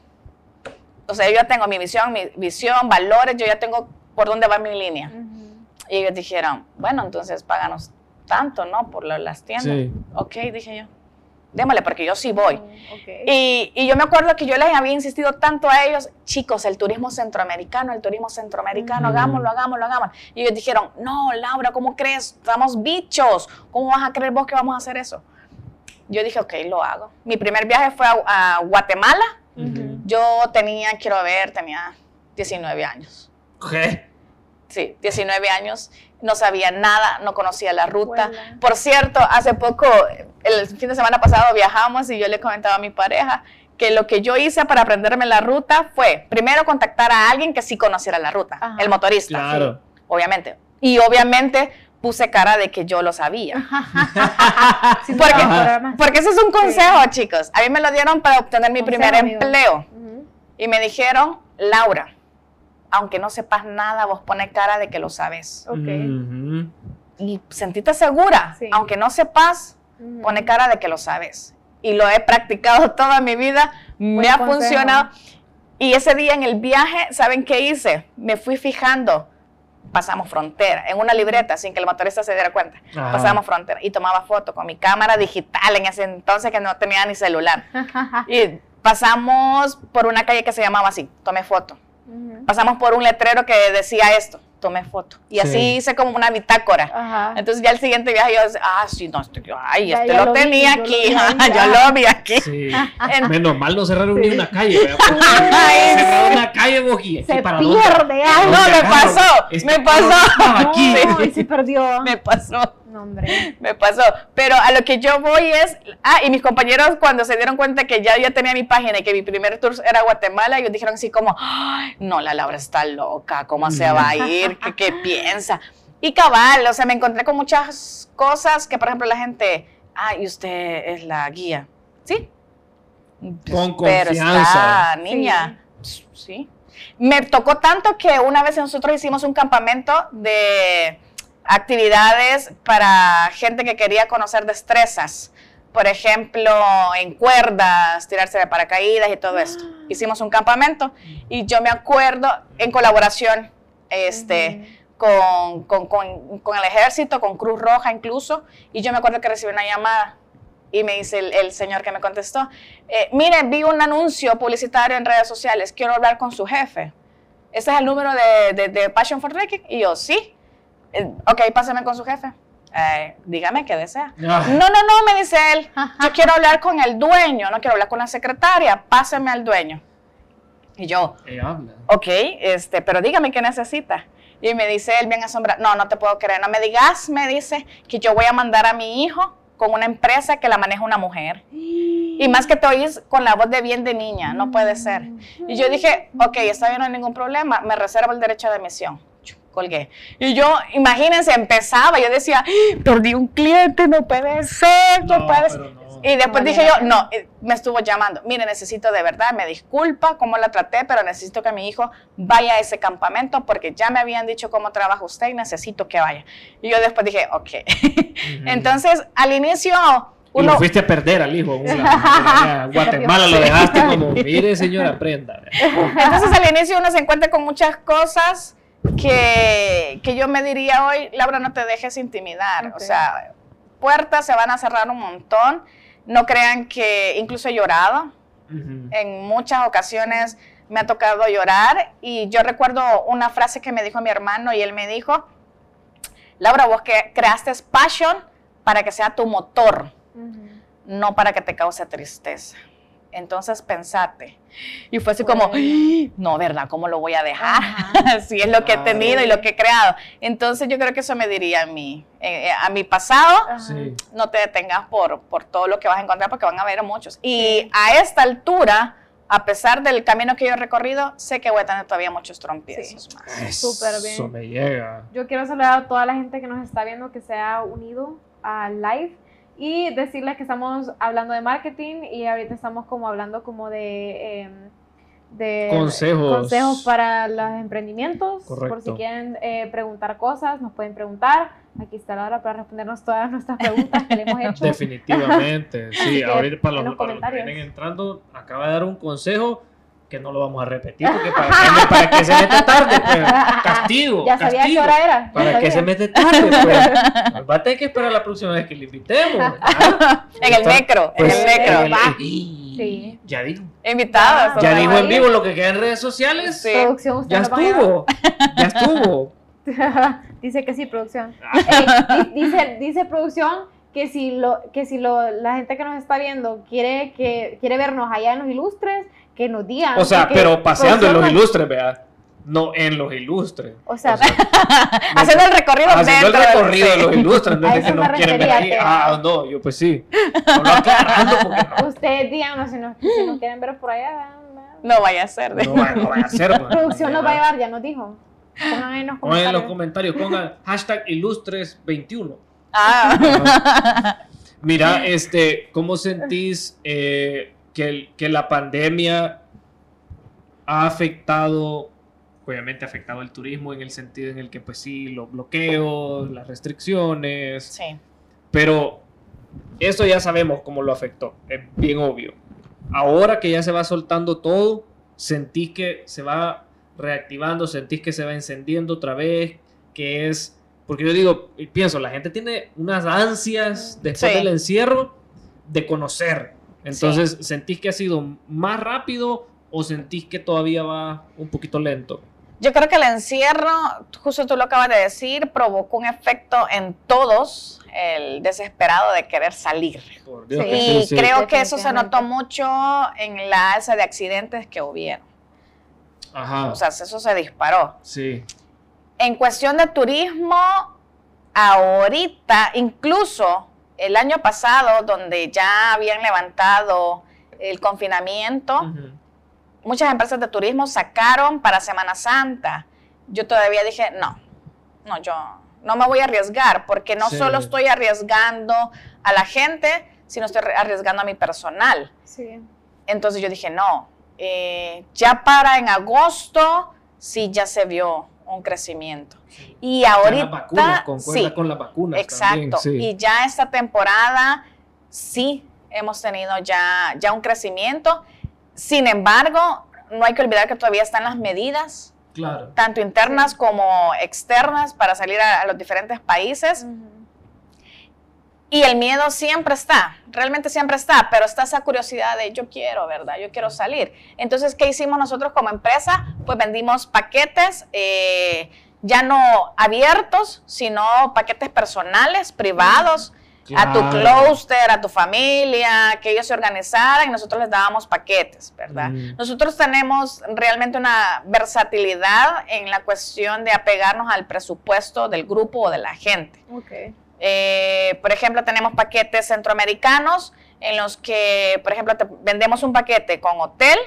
o sea, yo ya tengo mi visión, mi visión, valores, yo ya tengo por dónde va mi línea. Y ellos dijeron, bueno, entonces páganos tanto, ¿no? Por las tiendas. Sí. Ok, dije yo démosle porque yo sí voy. Mm, y, y, yo me acuerdo que yo les había insistido tanto a ellos, chicos, el turismo centroamericano, el turismo centroamericano, hagámoslo, hagámoslo, hagámoslo. Y ellos dijeron, no, Laura, ¿cómo crees? Estamos bichos, ¿cómo vas a creer vos que vamos a hacer eso? Yo dije, ok, lo hago. Mi primer viaje fue a, Guatemala. Yo tenía, quiero ver, tenía 19 años. ¿Qué? Sí, 19 años no sabía nada, no conocía la ruta. Por cierto, hace poco, el fin de semana pasado viajamos y yo le comentaba a mi pareja que lo que yo hice para aprenderme la ruta fue primero contactar a alguien que sí conociera la ruta, el motorista. Claro. obviamente. Y obviamente puse cara de que yo lo sabía. porque, ese es un consejo, chicos. A mí me lo dieron para obtener mi primer empleo. Y me dijeron, Laura, aunque no sepas nada, vos pones cara de que lo sabes. Y sentite segura, aunque no sepas, pone cara de que lo sabes. Y lo he practicado toda mi vida, me ha funcionado. Y ese día en el viaje, ¿saben qué hice? Me fui fijando. Pasamos frontera, en una libreta, sin que el motorista se diera cuenta. Pasamos frontera y tomaba fotos con mi cámara digital en ese entonces que no tenía ni celular. y pasamos por una calle que se llamaba así, tomé foto Pasamos por un letrero que decía esto. tomé foto. Y así hice como una bitácora. Entonces ya el siguiente viaje yo decía, ah, sí, no, estoy, ay, este lo, tenía aquí, yo lo vi aquí. Sí. Menos mal no cerraron ni una calle. cerraron una calle, Bojí. Se para pierde algo. No, me pasó, me pasó. Aquí. se perdió. Me pasó. Me pasó. Pero a lo que yo voy es. Ah, y mis compañeros, cuando se dieron cuenta que ya ya tenía mi página y que mi primer tour era Guatemala, ellos dijeron así como: No, la Laura está loca, ¿cómo se va a ir? ¿Qué, qué piensa? Y cabal, o sea, me encontré con muchas cosas que, por ejemplo, la gente. Ah, y usted es la guía. ¿Sí? Con confianza. niña. sí. Me tocó tanto que una vez nosotros hicimos un campamento de actividades para gente que quería conocer destrezas. Por ejemplo, en cuerdas, tirarse de paracaídas y todo esto. Hicimos un campamento y yo me acuerdo en colaboración este, con, con, con, el ejército, con Cruz Roja incluso, y yo me acuerdo que recibí una llamada y me dice el, señor que me contestó, eh, mire, vi un anuncio publicitario en redes sociales, quiero hablar con su jefe. Ese es el número de, de, Passion for Trekking. Y yo, sí. Eh, ok, pásame con su jefe. Eh, dígame qué desea. No, no, no, me dice él. Yo quiero hablar con el dueño, no quiero hablar con la secretaria. Pásame al dueño. Y yo, habla. ok, este, pero dígame qué necesita. Y me dice él bien asombrado, no, no te puedo creer, no me digas, me dice, que yo voy a mandar a mi hijo con una empresa que la maneja una mujer. Y más que te oyes con la voz de bien de niña, no puede ser. Y yo dije, ok, está bien, no hay ningún problema, me reservo el derecho de emisión colgué. Y yo, imagínense, empezaba, yo decía, perdí un cliente, no puede ser, no, puede ser. Y después dije yo, no, me estuvo llamando, mire, necesito de verdad, me disculpa cómo la traté, pero necesito que mi hijo vaya a ese campamento porque ya me habían dicho cómo trabaja usted y necesito que vaya. Y yo después dije, ok. Entonces, al inicio... Uno... Y lo fuiste a perder al hijo. Guatemala lo dejaste como, mire señora, aprenda. Entonces al inicio uno se encuentra con muchas cosas que, que, yo me diría hoy, Laura, no te dejes intimidar. O sea, puertas se van a cerrar un montón. No crean que incluso he llorado. En muchas ocasiones me ha tocado llorar y yo recuerdo una frase que me dijo mi hermano y él me dijo, Laura, vos que creaste passion para que sea tu motor, no para que te cause tristeza. Entonces pensate. Y fue así como, no, ¿verdad? ¿Cómo lo voy a dejar? si es lo que he tenido y lo que he creado. Entonces yo creo que eso me diría a mí, eh, eh, a mi pasado, no te detengas por, por todo lo que vas a encontrar porque van a haber muchos. Y a esta altura, a pesar del camino que yo he recorrido, sé que voy a tener todavía muchos trompiezos más. Súper bien. Eso me llega. Yo quiero saludar a toda la gente que nos está viendo, que se ha unido al live y decirles que estamos hablando de marketing y ahorita estamos como hablando como de, em, de consejos. consejos para los emprendimientos. Por si quieren eh, preguntar cosas, nos pueden preguntar. Aquí está la hora para respondernos todas nuestras preguntas que le hemos hecho. Definitivamente, sí. ahorita para los, para los que vienen entrando, acaba de dar un consejo que no lo vamos a repetir porque para, que, para que se mete tarde, pues, castigo. Ya sabía qué hora era. Para que se mete tarde, pues. Va a tener que esperar la próxima vez que le invitemos. en el necro, en el pues, necro. sí. Ya dijo. Invitados. Ya dijo en vivo lo que queda en redes sociales. Sí. Producción, ya estuvo. Ya estuvo. dice que sí, producción. Ah. dice, dice producción que si lo que si lo, la gente que nos está viendo quiere que quiere vernos allá en los ilustres que nos digan. O sea, pero paseando en los ilustres, vea. No en los ilustres. O sea, haciendo el recorrido haciendo el recorrido de los ilustres, no es que no quieren ver ahí. Ah, no, yo pues sí. No lo aclarando porque no. Ustedes díganos si no, si no quieren ver por allá. No vaya a ser. No, no vaya a ser. La pues. Producción nos va a llevar, ya nos dijo. Pongan en los comentarios. Pongan en los comentarios, pongan hashtag ilustres21. Ah. Mira, este, ¿cómo sentís eh, que, la pandemia ha afectado, obviamente ha afectado el turismo en el sentido en el que pues sí, los bloqueos, las restricciones, sí. pero eso ya sabemos cómo lo afectó, es bien obvio. Ahora que ya se va soltando todo, sentís que se va reactivando, sentís que se va encendiendo otra vez, que es, porque yo digo, pienso, la gente tiene unas ansias después del encierro de conocer, entonces, ¿sentís que ha sido más rápido o sentís que todavía va un poquito lento? Yo creo que el encierro, justo tú lo acabas de decir, provocó un efecto en todos, el desesperado de querer salir. y creo que eso se notó mucho en la alza de accidentes que hubieron. Ajá. O sea, eso se disparó. Sí. En cuestión de turismo, ahorita, incluso el año pasado, donde ya habían levantado el confinamiento, muchas empresas de turismo sacaron para Semana Santa. Yo todavía dije, no, no, yo no me voy a arriesgar, porque no solo estoy arriesgando a la gente, sino estoy arriesgando a mi personal. Sí. Entonces yo dije, no, eh, ya para en agosto, sí ya se vio un crecimiento. Y ahorita... sí, con la vacuna. Exacto. Y ya esta temporada, sí, hemos tenido ya, ya un crecimiento sin embargo, no hay que olvidar que todavía están las medidas, tanto internas como externas, para salir a, los diferentes países. Y el miedo siempre está, realmente siempre está, pero está esa curiosidad de yo quiero, ¿verdad? Yo quiero salir. Entonces, ¿qué hicimos nosotros como empresa? Pues vendimos paquetes. Eh, ya no abiertos, sino paquetes personales, privados, a tu cluster, a tu familia, que ellos se organizaran y nosotros les dábamos paquetes, ¿verdad? Mm. Nosotros tenemos realmente una versatilidad en la cuestión de apegarnos al presupuesto del grupo o de la gente. Okay. Eh, por ejemplo, tenemos paquetes centroamericanos en los que, por ejemplo, te vendemos un paquete con hotel,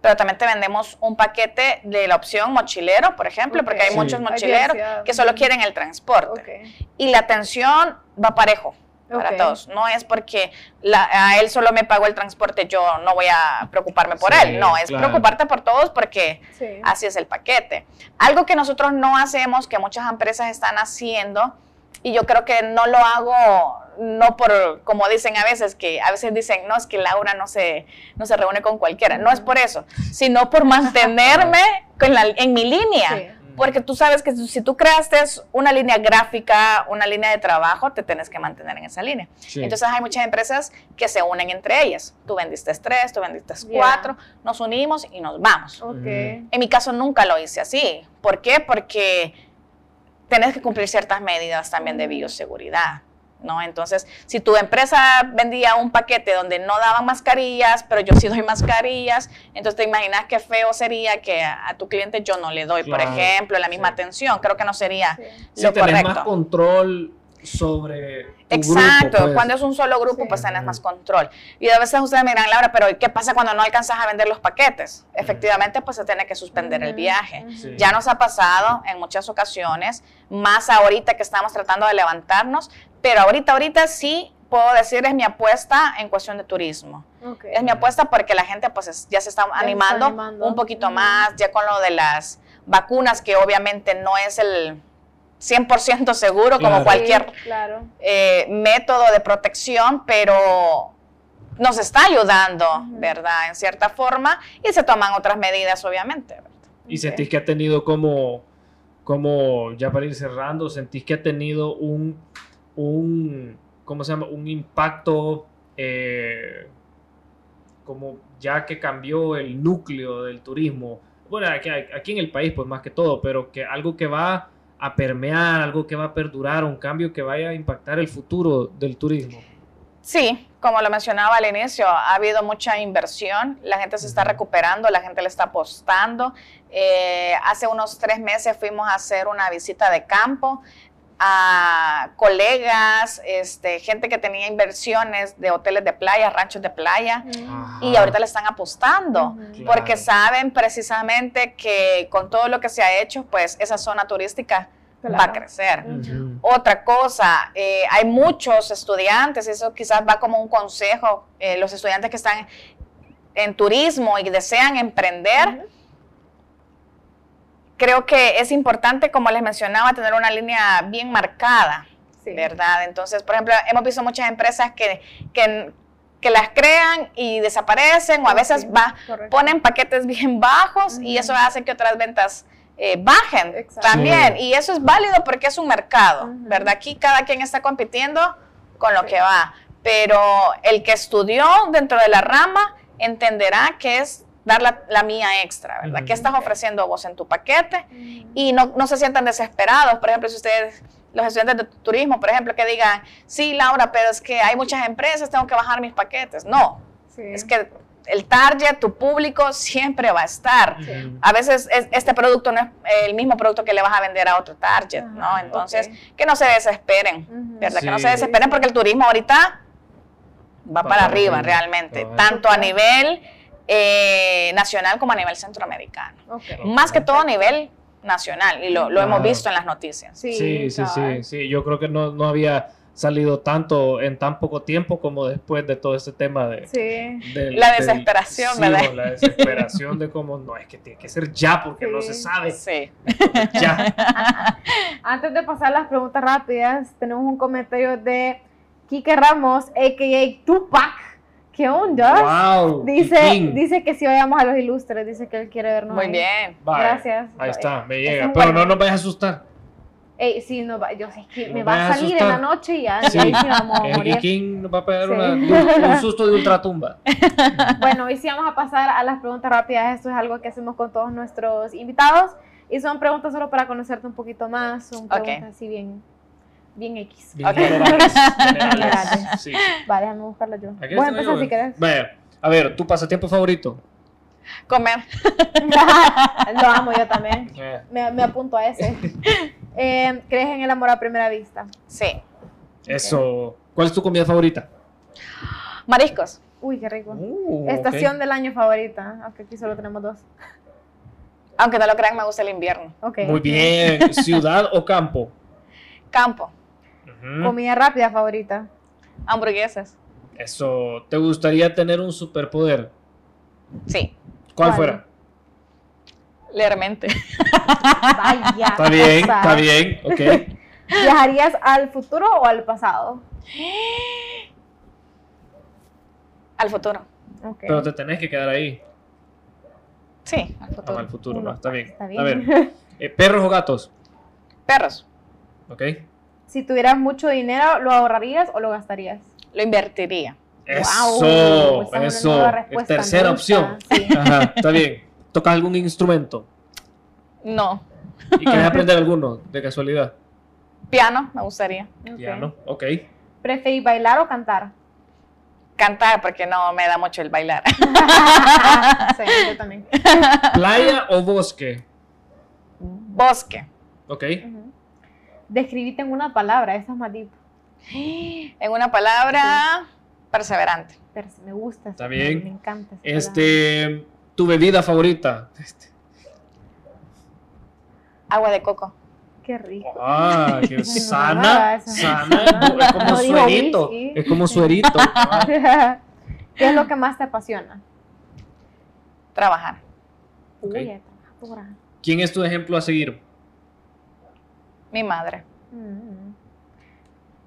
pero también te vendemos un paquete de la opción mochilero, por ejemplo, porque hay muchos mochileros que solo quieren el transporte. Y la atención va parejo para todos. No es porque a él solo me pagó el transporte, yo no voy a preocuparme por él. No, es preocuparte por todos porque así es el paquete. Algo que nosotros no hacemos, que muchas empresas están haciendo, y yo creo que no lo hago no por, como dicen a veces, que a veces dicen, no, es que Laura no se, no se reúne con cualquiera. No es por eso, sino por mantenerme con la, en mi línea. Porque tú sabes que si tú creaste una línea gráfica, una línea de trabajo, te tienes que mantener en esa línea. Entonces hay muchas empresas que se unen entre ellas. Tú vendiste tres, tú vendiste cuatro, nos unimos y nos vamos. En mi caso nunca lo hice así. ¿Por qué? Porque tienes que cumplir ciertas medidas también de bioseguridad. ¿no? Entonces, si tu empresa vendía un paquete donde no daban mascarillas, pero yo sí doy mascarillas, entonces te imaginas qué feo sería que a, tu cliente yo no le doy, por ejemplo, la misma atención. Creo que no sería lo correcto. más control sobre Exacto, pues. cuando es un solo grupo, pues tienes más control. Y a veces ustedes me dirán, Laura, pero ¿qué pasa cuando no alcanzas a vender los paquetes? Efectivamente, pues se tiene que suspender el viaje. Ya nos ha pasado en muchas ocasiones, más ahorita que estamos tratando de levantarnos, pero ahorita, ahorita sí puedo decir es mi apuesta en cuestión de turismo. Es mi apuesta porque la gente pues ya se está animando, un poquito más, ya con lo de las vacunas, que obviamente no es el 100% seguro como cualquier eh, método de protección, pero nos está ayudando, ¿verdad? En cierta forma, y se toman otras medidas, obviamente. ¿Y sentís que ha tenido como, como, ya para ir cerrando, sentís que ha tenido un, un ¿cómo se llama? Un impacto, eh, como ya que cambió el núcleo del turismo, bueno, aquí, aquí en el país, pues más que todo, pero que algo que va a permear, algo que va a perdurar, un cambio que vaya a impactar el futuro del turismo? Sí, como lo mencionaba al inicio, ha habido mucha inversión, la gente se está recuperando, la gente le está apostando. Eh, hace unos tres meses fuimos a hacer una visita de campo a colegas, este, gente que tenía inversiones de hoteles de playa, ranchos de playa, y ahorita le están apostando, porque saben precisamente que con todo lo que se ha hecho, pues esa zona turística va a crecer. Otra cosa, eh, hay muchos estudiantes, eso quizás va como un consejo, eh, los estudiantes que están en turismo y desean emprender, creo que es importante, como les mencionaba, tener una línea bien marcada, ¿verdad? Entonces, por ejemplo, hemos visto muchas empresas que, que, las crean y desaparecen o a veces va, ponen paquetes bien bajos y eso hace que otras ventas eh, bajen también. Y eso es válido porque es un mercado, ¿verdad? Aquí cada quien está compitiendo con lo que va, pero el que estudió dentro de la rama entenderá que es dar la, mía extra, ¿verdad? ¿Qué estás ofreciendo vos en tu paquete? Y no, no se sientan desesperados. Por ejemplo, si ustedes los estudiantes de turismo, por ejemplo, que digan, sí, Laura, pero es que hay muchas empresas, tengo que bajar mis paquetes. No, es que el target, tu público siempre va a estar. A veces este producto no es el mismo producto que le vas a vender a otro target, ¿no? Entonces, que no se desesperen, ¿verdad? Que no se desesperen porque el turismo ahorita va, para, arriba, realmente, tanto a nivel eh, nacional como a nivel centroamericano. Más que todo a nivel nacional y lo, hemos visto en las noticias. Sí, sí, sí, sí, Yo creo que no, no había salido tanto en tan poco tiempo como después de todo este tema de... Sí. la desesperación, ¿verdad? La desesperación de cómo, no, es que tiene que ser ya porque no se sabe. Sí. Ya. Antes de pasar las preguntas rápidas, tenemos un comentario de Kike Ramos, a.k.a. Tupac. ¿Qué onda? Wow, dice, dice que si vayamos a los ilustres, dice que él quiere vernos. Muy bien. Gracias. Ahí está, me llega. Pero no nos vayas a asustar. Ey, sí, no va, yo sé que me va a salir en la noche y ya, sí. ahí sí vamos a morir. King nos va a pegar un susto de ultratumba. bueno, hoy sí vamos a pasar a las preguntas rápidas. Esto es algo que hacemos con todos nuestros invitados. Y son preguntas solo para conocerte un poquito más. Son preguntas así bien, bien X. Bien generales. Sí. Vale, déjame buscarlo yo. Voy a empezar si querés. Vaya, a ver, ¿tu pasatiempo favorito? Comer. Lo amo yo también. Eh. Me, me apunto a ese. Eh, ¿Crees en el amor a primera vista? Sí. Eso. ¿Cuál es tu comida favorita? Mariscos. Uy, qué rico. Uh, Estación del año favorita, aunque aquí solo tenemos dos. Aunque no lo crean, me gusta el invierno. Muy bien. ¿Ciudad o campo? Campo. Comida rápida favorita. Hamburguesas. Eso. ¿Te gustaría tener un superpoder? Sí. ¿Cuál fuera? Leer mente. Vaya. Está bien, está bien, ok. ¿Viajarías al futuro o al pasado? Al futuro. Pero te tenés que quedar ahí. Sí, al futuro. al futuro, no, está bien. A ver, eh, ¿perros o gatos? Perros. Ok. Si tuvieras mucho dinero, ¿lo ahorrarías o lo gastarías? Lo invertiría. Eso, eso. Tercera opción. Ajá, está bien. ¿Tocas algún instrumento? No. ¿Y quieres aprender alguno de casualidad? Piano, me gustaría. Piano, ok. ¿Preferís bailar o cantar? Cantar, porque no me da mucho el bailar. sí, yo también. ¿Playa o bosque? Bosque. Ok. Describite en una palabra, esa es deep. En una palabra, perseverante. me gusta. Está bien. Me encanta. Este, ¿Tu bebida favorita? Este. Agua de coco. Qué rico. Ah, qué sana. sana. Es como suerito. Es como suerito. ¿Qué es lo que más te apasiona? Trabajar. ¿Quién es tu ejemplo a seguir? Mi madre. Mm.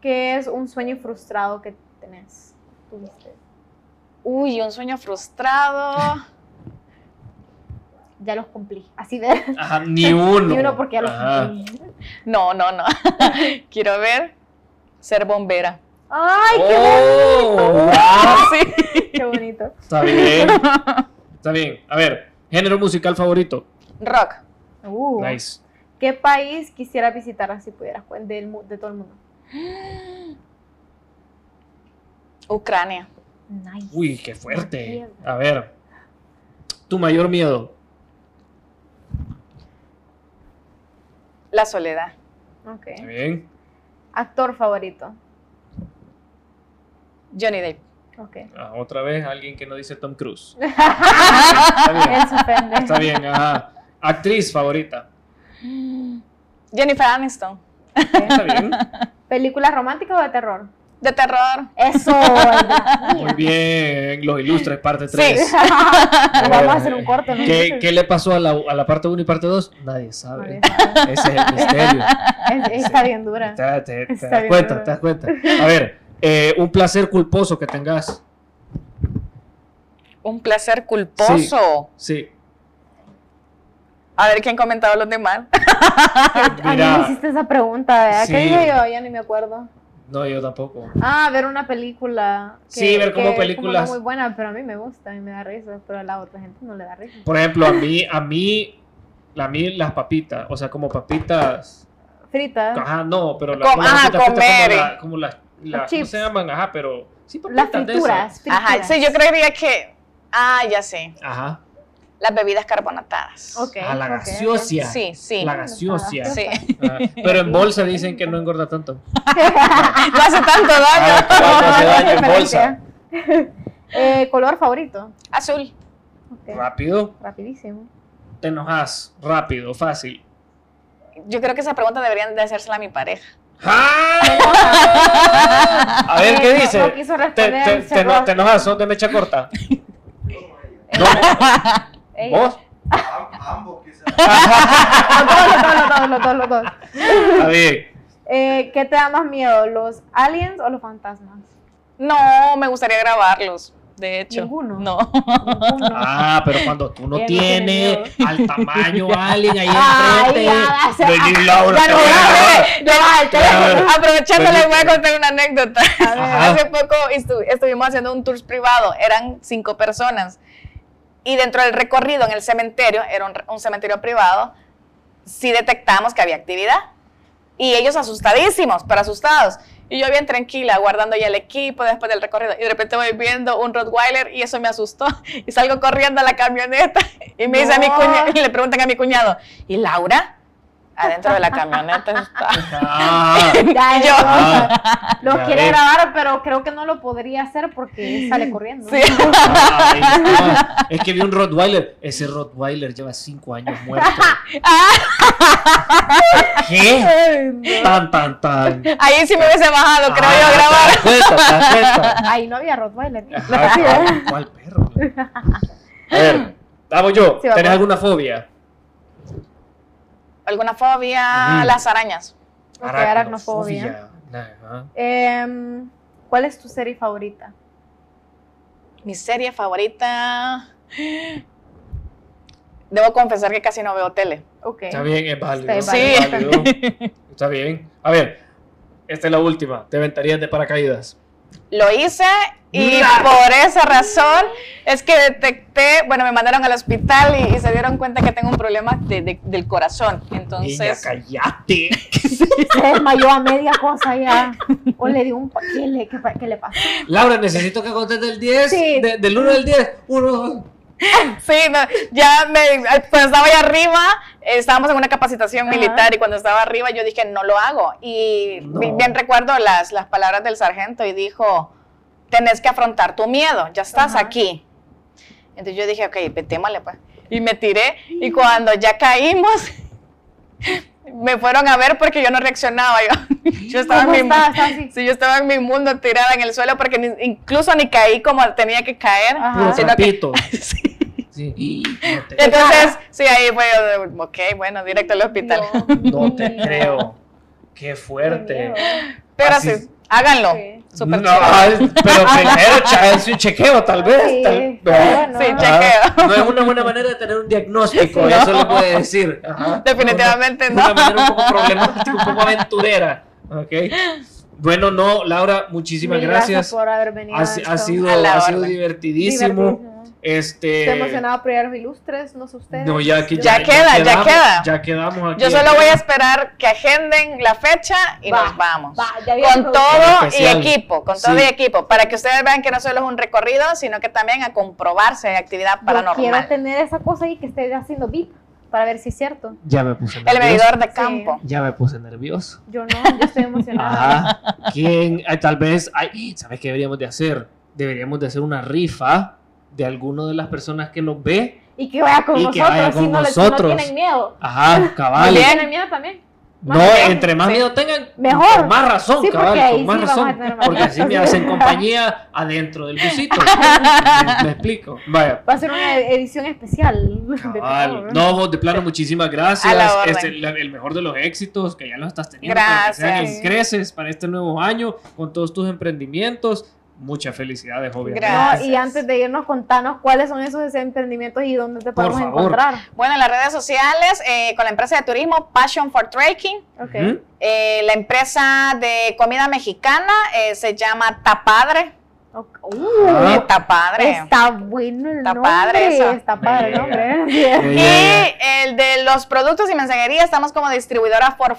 ¿Qué es un sueño frustrado que tenés? ¿Tuviste? Uy, un sueño frustrado ya los cumplí. Así de. Ajá, ni uno. ni uno porque ya los cumplí. No, no, no. Quiero ver ser bombera. ¡Ay, qué oh, bonito! Sí. Qué bonito. Está bien. Está bien. A ver, género musical favorito. Rock. Uh, nice. ¿Qué país quisiera visitar si pudieras, de, de todo el mundo? Ucrania. Nice. Uy, qué fuerte. A ver, tu mayor miedo. La soledad. Ok. Bien. Actor favorito. Johnny Depp. Ok. Ah, otra vez alguien que no dice Tom Cruise. Está bien. Está bien, ajá. Actriz favorita. Jennifer Aniston. Está bien. ¿Película romántica o de terror? De terror. Eso. Muy bien. Los ilustres, parte 3. Sí. Vamos a hacer un corte. ¿Qué, ¿Qué, le pasó a la, a la parte 1 y parte 2? Nadie sabe. Ese es el misterio. está bien dura. Te, te, te das cuenta, te das cuenta. A ver, eh, un placer culposo que tengas. Un placer culposo. Sí. A ver quién comentado los demás. Mira, a mí me hiciste esa pregunta, ¿verdad? ¿Qué dije yo? Ya ni me acuerdo. No, yo tampoco. Ah, ver una película. sí, ver como películas. Es muy buena, pero a mí me gusta, a mí me da risa, pero a la otra gente no le da risa. Por ejemplo, a mí, a mí, a mí las papitas, o sea, como papitas. Fritas. Ajá, no, pero las como, ajá, comer. como, las, ¿cómo se llaman? Ajá, pero sí, papitas las frituras, frituras. Ajá, sí, yo creería que, ah, ya sé. Ajá las bebidas carbonatadas. Okay, ah, la gaseosia. Sí, sí. La gaseosia. Sí. Ah, pero en bolsa dicen que no engorda tanto. no hace tanto daño. Ah, no hace daño en bolsa. Eh, ¿Color favorito? Azul. Rápido. Rapidísimo. Te enojas rápido, fácil. Yo creo que esa pregunta deberían de hacérsela a mi pareja. ¡Ah! A ver, ¿qué dice? No quiso responder te, te, te, enojas, son de mecha corta. No. ¿Vos? Ambos, quizás. los dos, los dos, los dos, A ver. Eh, ¿Qué te da más miedo, los aliens o los fantasmas? No, me gustaría grabarlos. De hecho, Ninguno. No. Ninguno. Ah, pero cuando tú no tienes al tamaño alien ahí enfrente. Ay, ya, Laura, Aprovechando, les voy a contar una anécdota. Hace poco estuvimos haciendo un tour privado. Eran cinco personas. Y dentro del recorrido en el cementerio, era un, cementerio privado, sí detectamos que había actividad. Y ellos asustadísimos, pero asustados. Y yo bien tranquila, guardando ya el equipo después del recorrido. Y de repente voy viendo un Rottweiler y eso me asustó. Y salgo corriendo a la camioneta y me dice a mi cuñado, y le preguntan a mi cuñado, ¿y Laura? Adentro de la camioneta está. Ah, ya, yo, ah, lo quiere grabar, pero creo que no lo podría hacer porque sale corriendo. Sí. es que vi un Rottweiler. Ese Rottweiler lleva cinco años muerto. ¿Qué? Tan, tan, tan. Ahí sí me hubiese bajado, creo yo, a grabar. Ahí no había Rottweiler. ¿cuál, perro? A ver, vamos yo. ¿Tenés alguna fobia? ¿Alguna fobia? Las arañas. Aracnofobia. Eh, ¿Cuál es tu serie favorita? Mi serie favorita. Debo confesar que casi no veo tele. Okay. Está bien, es válido. Está, sí. Está bien. A ver, esta es la última. ¿Te aventarías de paracaídas? Lo hice y por esa razón es que detecté, bueno, me mandaron al hospital y, se dieron cuenta que tengo un problema del corazón. Entonces. Niña, callate. Se desmayó a media cosa ya. O le dio un. ¿Qué le, qué, le pasó? Laura, necesito que conteste el 10. Sí. del 1 al 10. 1, Sí, ya me, cuando estaba ahí arriba, estábamos en una capacitación militar y cuando estaba arriba yo dije, no lo hago. Y bien recuerdo las, las palabras del sargento y dijo, tenés que afrontar tu miedo, ya estás aquí. Entonces yo dije, ok, petémosle pues. Y me tiré y cuando ya caímos, me fueron a ver porque yo no reaccionaba. Yo, yo estaba, en mi, sí, yo estaba en mi mundo tirada en el suelo porque incluso ni caí como tenía que caer. Sino que, sí. Entonces, sí, ahí fue, ok, bueno, directo al hospital. No, te creo. Qué fuerte. Pero sí Háganlo. Super no, pero primero es un chequeo, tal vez. Sí, sí chequeo. No es una buena manera de tener un diagnóstico, eso lo puede decir. Definitivamente no. Una manera un poco problemática, un poco aventurera. Okay. Bueno, no, Laura, muchísimas gracias. gracias. por haber venido. Ha, ha sido, ha sido divertidísimo. Este... Estoy emocionado por los ilustres, no sé ustedes. No, ya, que, ya, queda, ya, queda. Ya quedamos aquí. Yo solo voy a esperar que agenden la fecha y nos vamos. con todo y equipo, con todo y equipo, para que ustedes vean que no solo es un recorrido, sino que también a comprobarse actividad paranormal. Yo quiero tener esa cosa ahí que esté haciendo VIP para ver si es cierto. Ya me puse nervioso. El medidor de campo. Ya me puse nervioso. Yo no, yo estoy emocionada. ¿Quién? tal vez, ay, ¿sabes qué deberíamos de hacer? Deberíamos de hacer una rifa de alguno de las personas que nos ve. Y que vaya con nosotros, que vaya con si, no, nosotros. no tienen miedo. Ajá, cabal. tienen miedo también. no, entre más miedo tengan, mejor. más razón, cabal, con más razón. Porque así me hacen compañía adentro del busito. me, explico. Vaya. Va a ser una edición especial. Cabal. no, de plano, muchísimas gracias. Es el, el, mejor de los éxitos que ya lo estás teniendo. Gracias. Para que sean creces para este nuevo año con todos tus emprendimientos muchas felicidades, obviamente. Gracias. y antes de irnos, contanos cuáles son esos emprendimientos y dónde te podemos encontrar. Bueno, en las redes sociales, eh, con la empresa de turismo Passion for Trekking. Okay. Eh, la empresa de comida mexicana eh, se llama Tapadre. Uh, está padre. Está bueno el está Padre eso. Está padre el nombre. y el de los productos y mensajería estamos como distribuidora for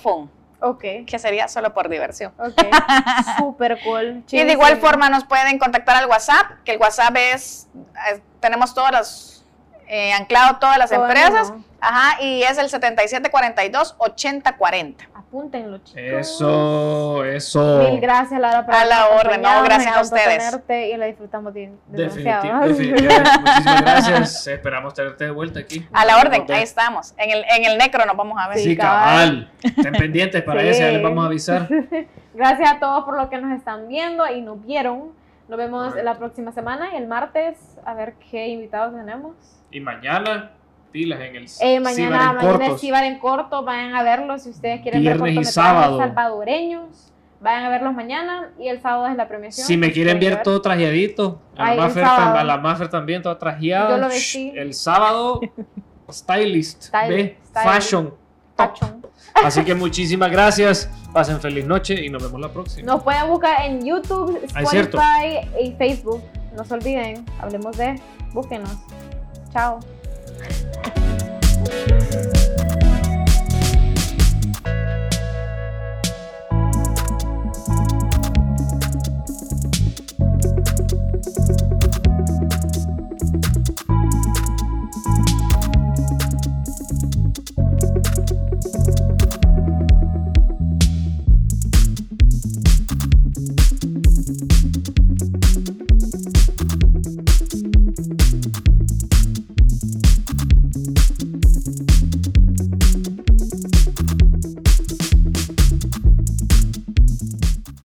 fun. Ok. Que sería solo por diversión. Ok. Súper cool. Y de igual forma nos pueden contactar al WhatsApp, que el WhatsApp es, eh, tenemos todas las, eh, anclado todas las empresas. Ajá, y es el 7742-8040. Apúntenlo, chicos. Eso, eso. Mil gracias, Lara, por A la orden, no, gracias a ustedes. y la disfrutamos bien. Definitivamente. Muchísimas gracias. Esperamos tenerte de vuelta aquí. A la orden, ahí estamos. En el, en el necro nos vamos a ver. Sí, cabal. Estén pendientes para eso, ya les vamos a avisar. gracias a todos por lo que nos están viendo y nos vieron. Nos vemos la próxima semana y el martes a ver qué invitados tenemos. Y mañana pilas en el eh, mañana, mañana es en corto, vayan a verlo si ustedes quieren ver cortometrajes salvadoreños. Vayan a verlos mañana y el sábado es la premiación. Si me quieren ver todo trajeadito, a la, Maffer, también todo trajeado. Yo lo El sábado, stylist, fashion. Fashion. Así que muchísimas gracias. Pasen feliz noche y nos vemos la próxima. Nos pueden buscar en YouTube, ah, Spotify y Facebook. No se olviden, hablemos de, búsquenos. Chao. Thank you.